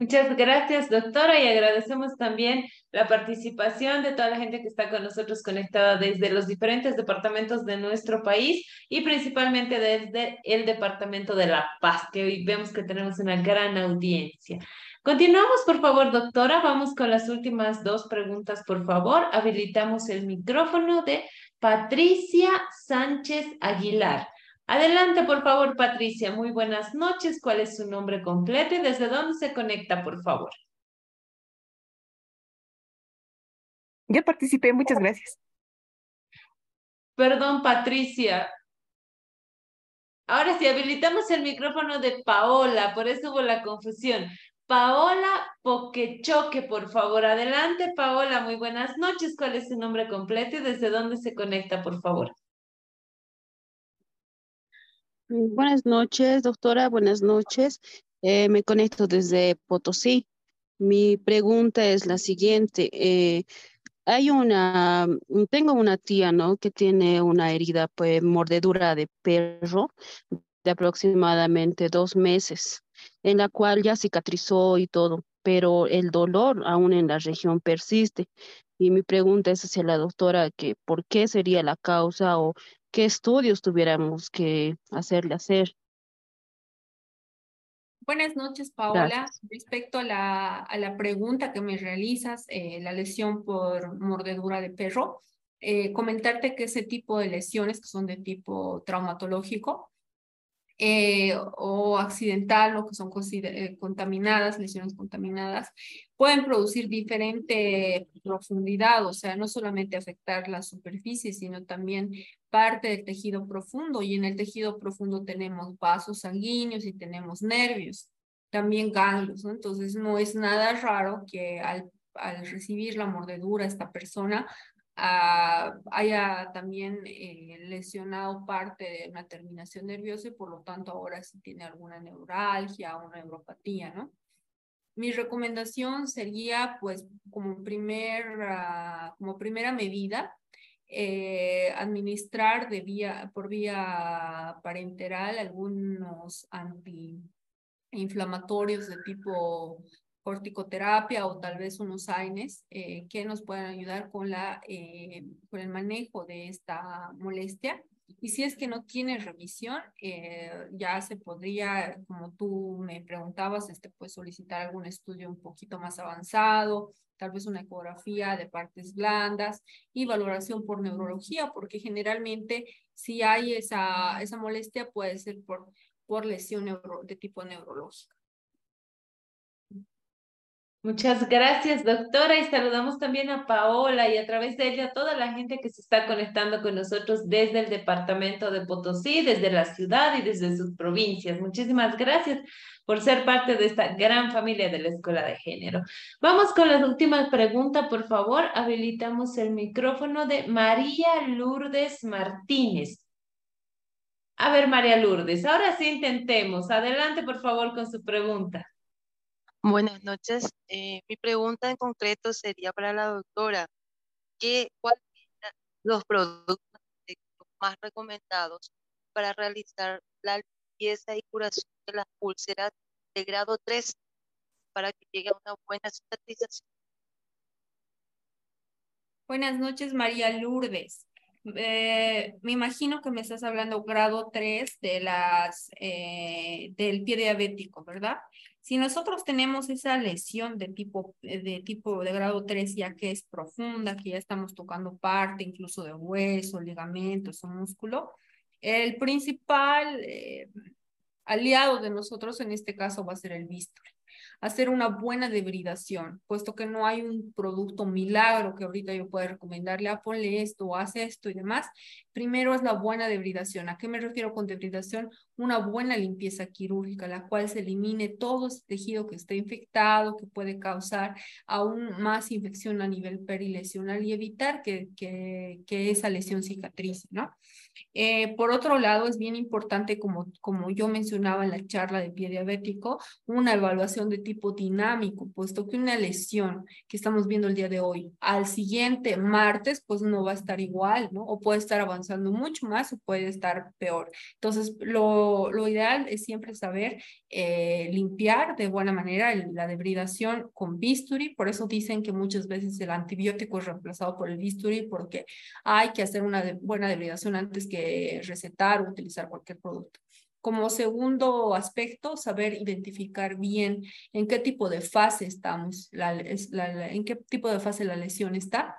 Speaker 1: Muchas gracias, doctora, y agradecemos también la participación de toda la gente que está con nosotros conectada desde los diferentes departamentos de nuestro país y principalmente desde el departamento de La Paz, que hoy vemos que tenemos una gran audiencia. Continuamos, por favor, doctora. Vamos con las últimas dos preguntas, por favor. Habilitamos el micrófono de Patricia Sánchez Aguilar. Adelante, por favor, Patricia. Muy buenas noches. ¿Cuál es su nombre completo y desde dónde se conecta, por favor?
Speaker 10: Yo participé, muchas gracias.
Speaker 1: Perdón, Patricia. Ahora sí, habilitamos el micrófono de Paola, por eso hubo la confusión. Paola Poquechoque, por favor. Adelante, Paola. Muy buenas noches. ¿Cuál es su nombre completo y desde dónde se conecta, por favor?
Speaker 11: Buenas noches, doctora. Buenas noches. Eh, me conecto desde Potosí. Mi pregunta es la siguiente. Eh, hay una, tengo una tía, ¿no? Que tiene una herida, pues, mordedura de perro de aproximadamente dos meses, en la cual ya cicatrizó y todo, pero el dolor aún en la región persiste. Y mi pregunta es hacia la doctora, que ¿por qué sería la causa o qué estudios tuviéramos que hacerle hacer?
Speaker 2: Buenas noches, Paola. Respecto a la, a la pregunta que me realizas, eh, la lesión por mordedura de perro, eh, comentarte que ese tipo de lesiones que son de tipo traumatológico eh, o accidental o que son contaminadas, lesiones contaminadas, pueden producir diferente profundidad, o sea, no solamente afectar la superficie, sino también parte del tejido profundo. Y en el tejido profundo tenemos vasos sanguíneos y tenemos nervios, también ganglios. Entonces, no es nada raro que al, al recibir la mordedura esta persona ah, haya también eh, lesionado parte de una terminación nerviosa y por lo tanto ahora sí tiene alguna neuralgia o neuropatía, ¿no? Mi recomendación sería, pues, como, primer, ah, como primera medida, eh, administrar de vía, por vía parenteral algunos antiinflamatorios de tipo corticoterapia o tal vez unos AINES eh, que nos puedan ayudar con, la, eh, con el manejo de esta molestia. Y si es que no tiene revisión, eh, ya se podría, como tú me preguntabas, este, pues solicitar algún estudio un poquito más avanzado, tal vez una ecografía de partes blandas y valoración por neurología, porque generalmente si hay esa, esa molestia puede ser por, por lesión de tipo neurológica.
Speaker 1: Muchas gracias, doctora, y saludamos también a Paola y a través de ella a toda la gente que se está conectando con nosotros desde el departamento de Potosí, desde la ciudad y desde sus provincias. Muchísimas gracias por ser parte de esta gran familia de la Escuela de Género. Vamos con la última pregunta, por favor. Habilitamos el micrófono de María Lourdes Martínez. A ver, María Lourdes, ahora sí intentemos. Adelante, por favor, con su pregunta.
Speaker 4: Buenas noches. Eh, mi pregunta en concreto sería para la doctora. ¿Qué, ¿Cuáles son los productos más recomendados para realizar la limpieza y curación de las úlceras de grado 3 para que llegue a una buena cicatrización?
Speaker 2: Buenas noches, María Lourdes. Eh, me imagino que me estás hablando grado 3 de las, eh, del pie diabético, ¿verdad? Si nosotros tenemos esa lesión de tipo, eh, de tipo de grado 3, ya que es profunda, que ya estamos tocando parte incluso de hueso, ligamentos o músculo, el principal eh, aliado de nosotros en este caso va a ser el bístol hacer una buena debridación, puesto que no hay un producto milagro que ahorita yo pueda recomendarle, ah, ponle esto, haz esto y demás. Primero es la buena debridación. ¿A qué me refiero con debridación? Una buena limpieza quirúrgica, la cual se elimine todo ese tejido que esté infectado, que puede causar aún más infección a nivel perilesional y evitar que, que, que esa lesión cicatrice, ¿no? Eh, por otro lado, es bien importante, como, como yo mencionaba en la charla de pie diabético, una evaluación de tipo dinámico, puesto que una lesión que estamos viendo el día de hoy, al siguiente martes, pues no va a estar igual, ¿no? O puede estar avanzando mucho más o puede estar peor. Entonces, lo, lo ideal es siempre saber eh, limpiar de buena manera la debridación con bisturi, por eso dicen que muchas veces el antibiótico es reemplazado por el bisturi porque hay que hacer una buena debridación antes que recetar o utilizar cualquier producto. Como segundo aspecto, saber identificar bien en qué tipo de fase estamos, en qué tipo de fase la lesión está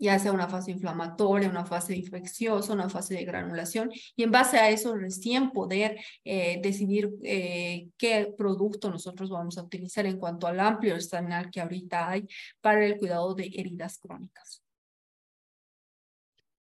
Speaker 2: ya sea una fase inflamatoria, una fase infecciosa, una fase de granulación, y en base a eso recién poder eh, decidir eh, qué producto nosotros vamos a utilizar en cuanto al amplio arsenal que ahorita hay para el cuidado de heridas crónicas.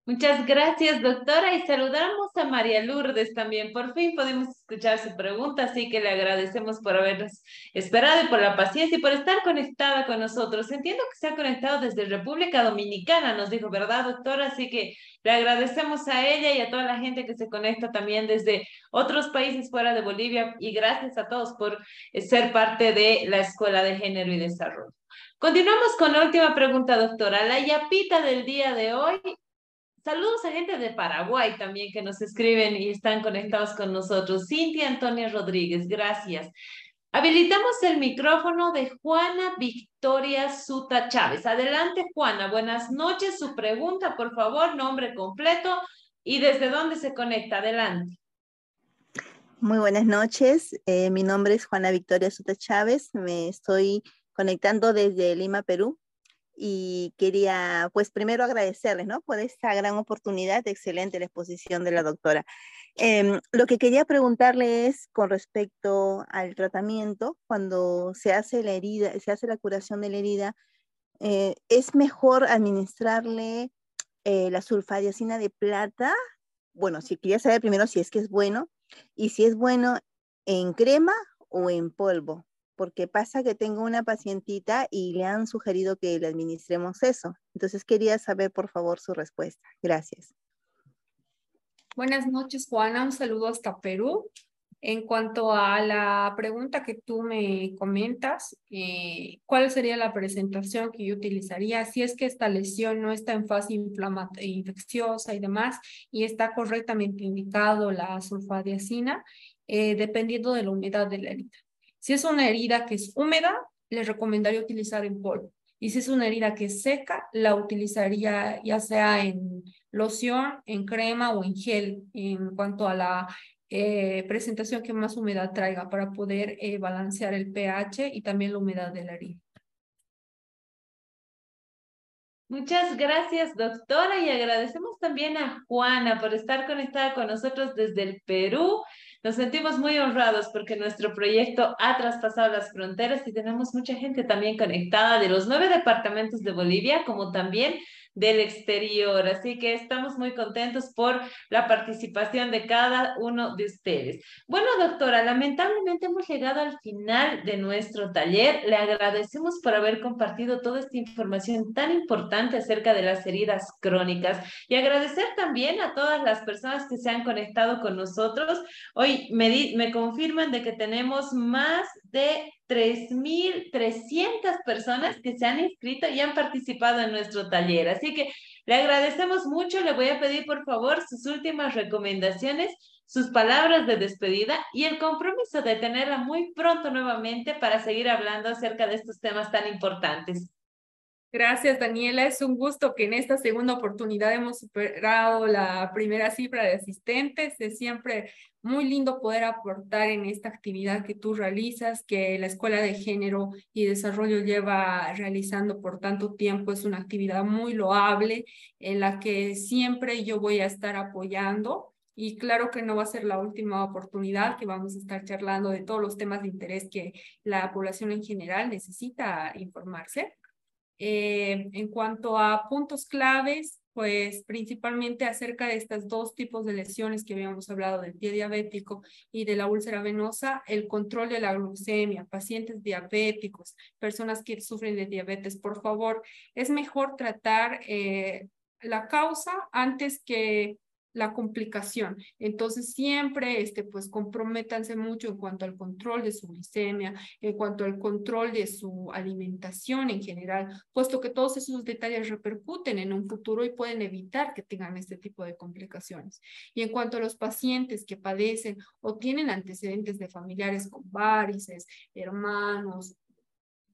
Speaker 1: Muchas gracias, doctora. Y saludamos a María Lourdes también. Por fin podemos escuchar su pregunta, así que le agradecemos por habernos esperado y por la paciencia y por estar conectada con nosotros. Entiendo que se ha conectado desde República Dominicana, nos dijo, ¿verdad, doctora? Así que le agradecemos a ella y a toda la gente que se conecta también desde otros países fuera de Bolivia. Y gracias a todos por eh, ser parte de la Escuela de Género y Desarrollo. Continuamos con la última pregunta, doctora. La yapita del día de hoy Saludos a gente de Paraguay también que nos escriben y están conectados con nosotros. Cintia Antonia Rodríguez, gracias. Habilitamos el micrófono de Juana Victoria Suta Chávez. Adelante, Juana. Buenas noches. Su pregunta, por favor, nombre completo y desde dónde se conecta. Adelante.
Speaker 12: Muy buenas noches. Eh, mi nombre es Juana Victoria Suta Chávez. Me estoy conectando desde Lima, Perú y quería pues primero agradecerles ¿no? por esta gran oportunidad, excelente la exposición de la doctora. Em, lo que quería preguntarle es con respecto al tratamiento, cuando se hace la herida, se hace la curación de la herida, eh, ¿es mejor administrarle eh, la sulfadiacina de plata? Bueno, si quería saber primero si es que es bueno y si es bueno en crema o en polvo porque pasa que tengo una pacientita y le han sugerido que le administremos eso. Entonces quería saber, por favor, su respuesta. Gracias.
Speaker 2: Buenas noches, Juana. Un saludo hasta Perú. En cuanto a la pregunta que tú me comentas, eh, ¿cuál sería la presentación que yo utilizaría si es que esta lesión no está en fase infecciosa y demás y está correctamente indicado la sulfadiacina, eh, dependiendo de la humedad de la herida? Si es una herida que es húmeda, les recomendaría utilizar en polvo. Y si es una herida que es seca, la utilizaría ya sea en loción, en crema o en gel, en cuanto a la eh, presentación que más humedad traiga para poder eh, balancear el pH y también la humedad de la herida.
Speaker 1: Muchas gracias, doctora, y agradecemos también a Juana por estar conectada con nosotros desde el Perú. Nos sentimos muy honrados porque nuestro proyecto ha traspasado las fronteras y tenemos mucha gente también conectada de los nueve departamentos de Bolivia, como también del exterior. Así que estamos muy contentos por la participación de cada uno de ustedes. Bueno, doctora, lamentablemente hemos llegado al final de nuestro taller. Le agradecemos por haber compartido toda esta información tan importante acerca de las heridas crónicas y agradecer también a todas las personas que se han conectado con nosotros. Hoy me, me confirman de que tenemos más de 3.300 personas que se han inscrito y han participado en nuestro taller. Así que le agradecemos mucho. Le voy a pedir, por favor, sus últimas recomendaciones, sus palabras de despedida y el compromiso de tenerla muy pronto nuevamente para seguir hablando acerca de estos temas tan importantes.
Speaker 2: Gracias, Daniela. Es un gusto que en esta segunda oportunidad hemos superado la primera cifra de asistentes. Es siempre muy lindo poder aportar en esta actividad que tú realizas, que la Escuela de Género y Desarrollo lleva realizando por tanto tiempo. Es una actividad muy loable en la que siempre yo voy a estar apoyando. Y claro que no va a ser la última oportunidad que vamos a estar charlando de todos los temas de interés que la población en general necesita informarse. Eh, en cuanto a puntos claves, pues principalmente acerca de estos dos tipos de lesiones que habíamos hablado del pie diabético y de la úlcera venosa, el control de la glucemia, pacientes diabéticos, personas que sufren de diabetes, por favor, es mejor tratar eh, la causa antes que la complicación. Entonces, siempre, este, pues, comprométanse mucho en cuanto al control de su glicemia, en cuanto al control de su alimentación en general, puesto que todos esos detalles repercuten en un futuro y pueden evitar que tengan este tipo de complicaciones. Y en cuanto a los pacientes que padecen o tienen antecedentes de familiares con varices, hermanos,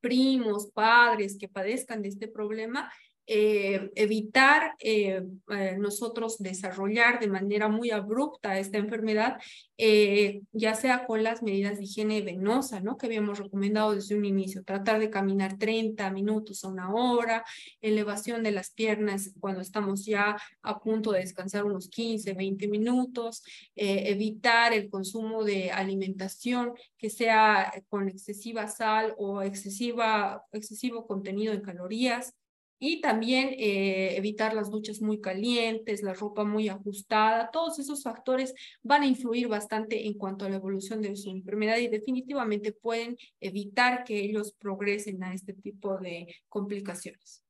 Speaker 2: primos, padres que padezcan de este problema, eh, evitar eh, eh, nosotros desarrollar de manera muy abrupta esta enfermedad, ya sea con las medidas de higiene venosa, ¿no? Que habíamos recomendado desde un inicio, tratar de caminar 30 minutos a una hora, elevación de las piernas cuando estamos ya a punto de descansar unos 15, 20 minutos, evitar el consumo de alimentación que sea con excesiva sal o excesiva, excesivo contenido en calorías, y también eh, evitar las duchas muy calientes, la ropa muy ajustada, todos esos factores van a influir bastante en cuanto a la evolución de su enfermedad y definitivamente pueden evitar que ellos progresen a este tipo de complicaciones.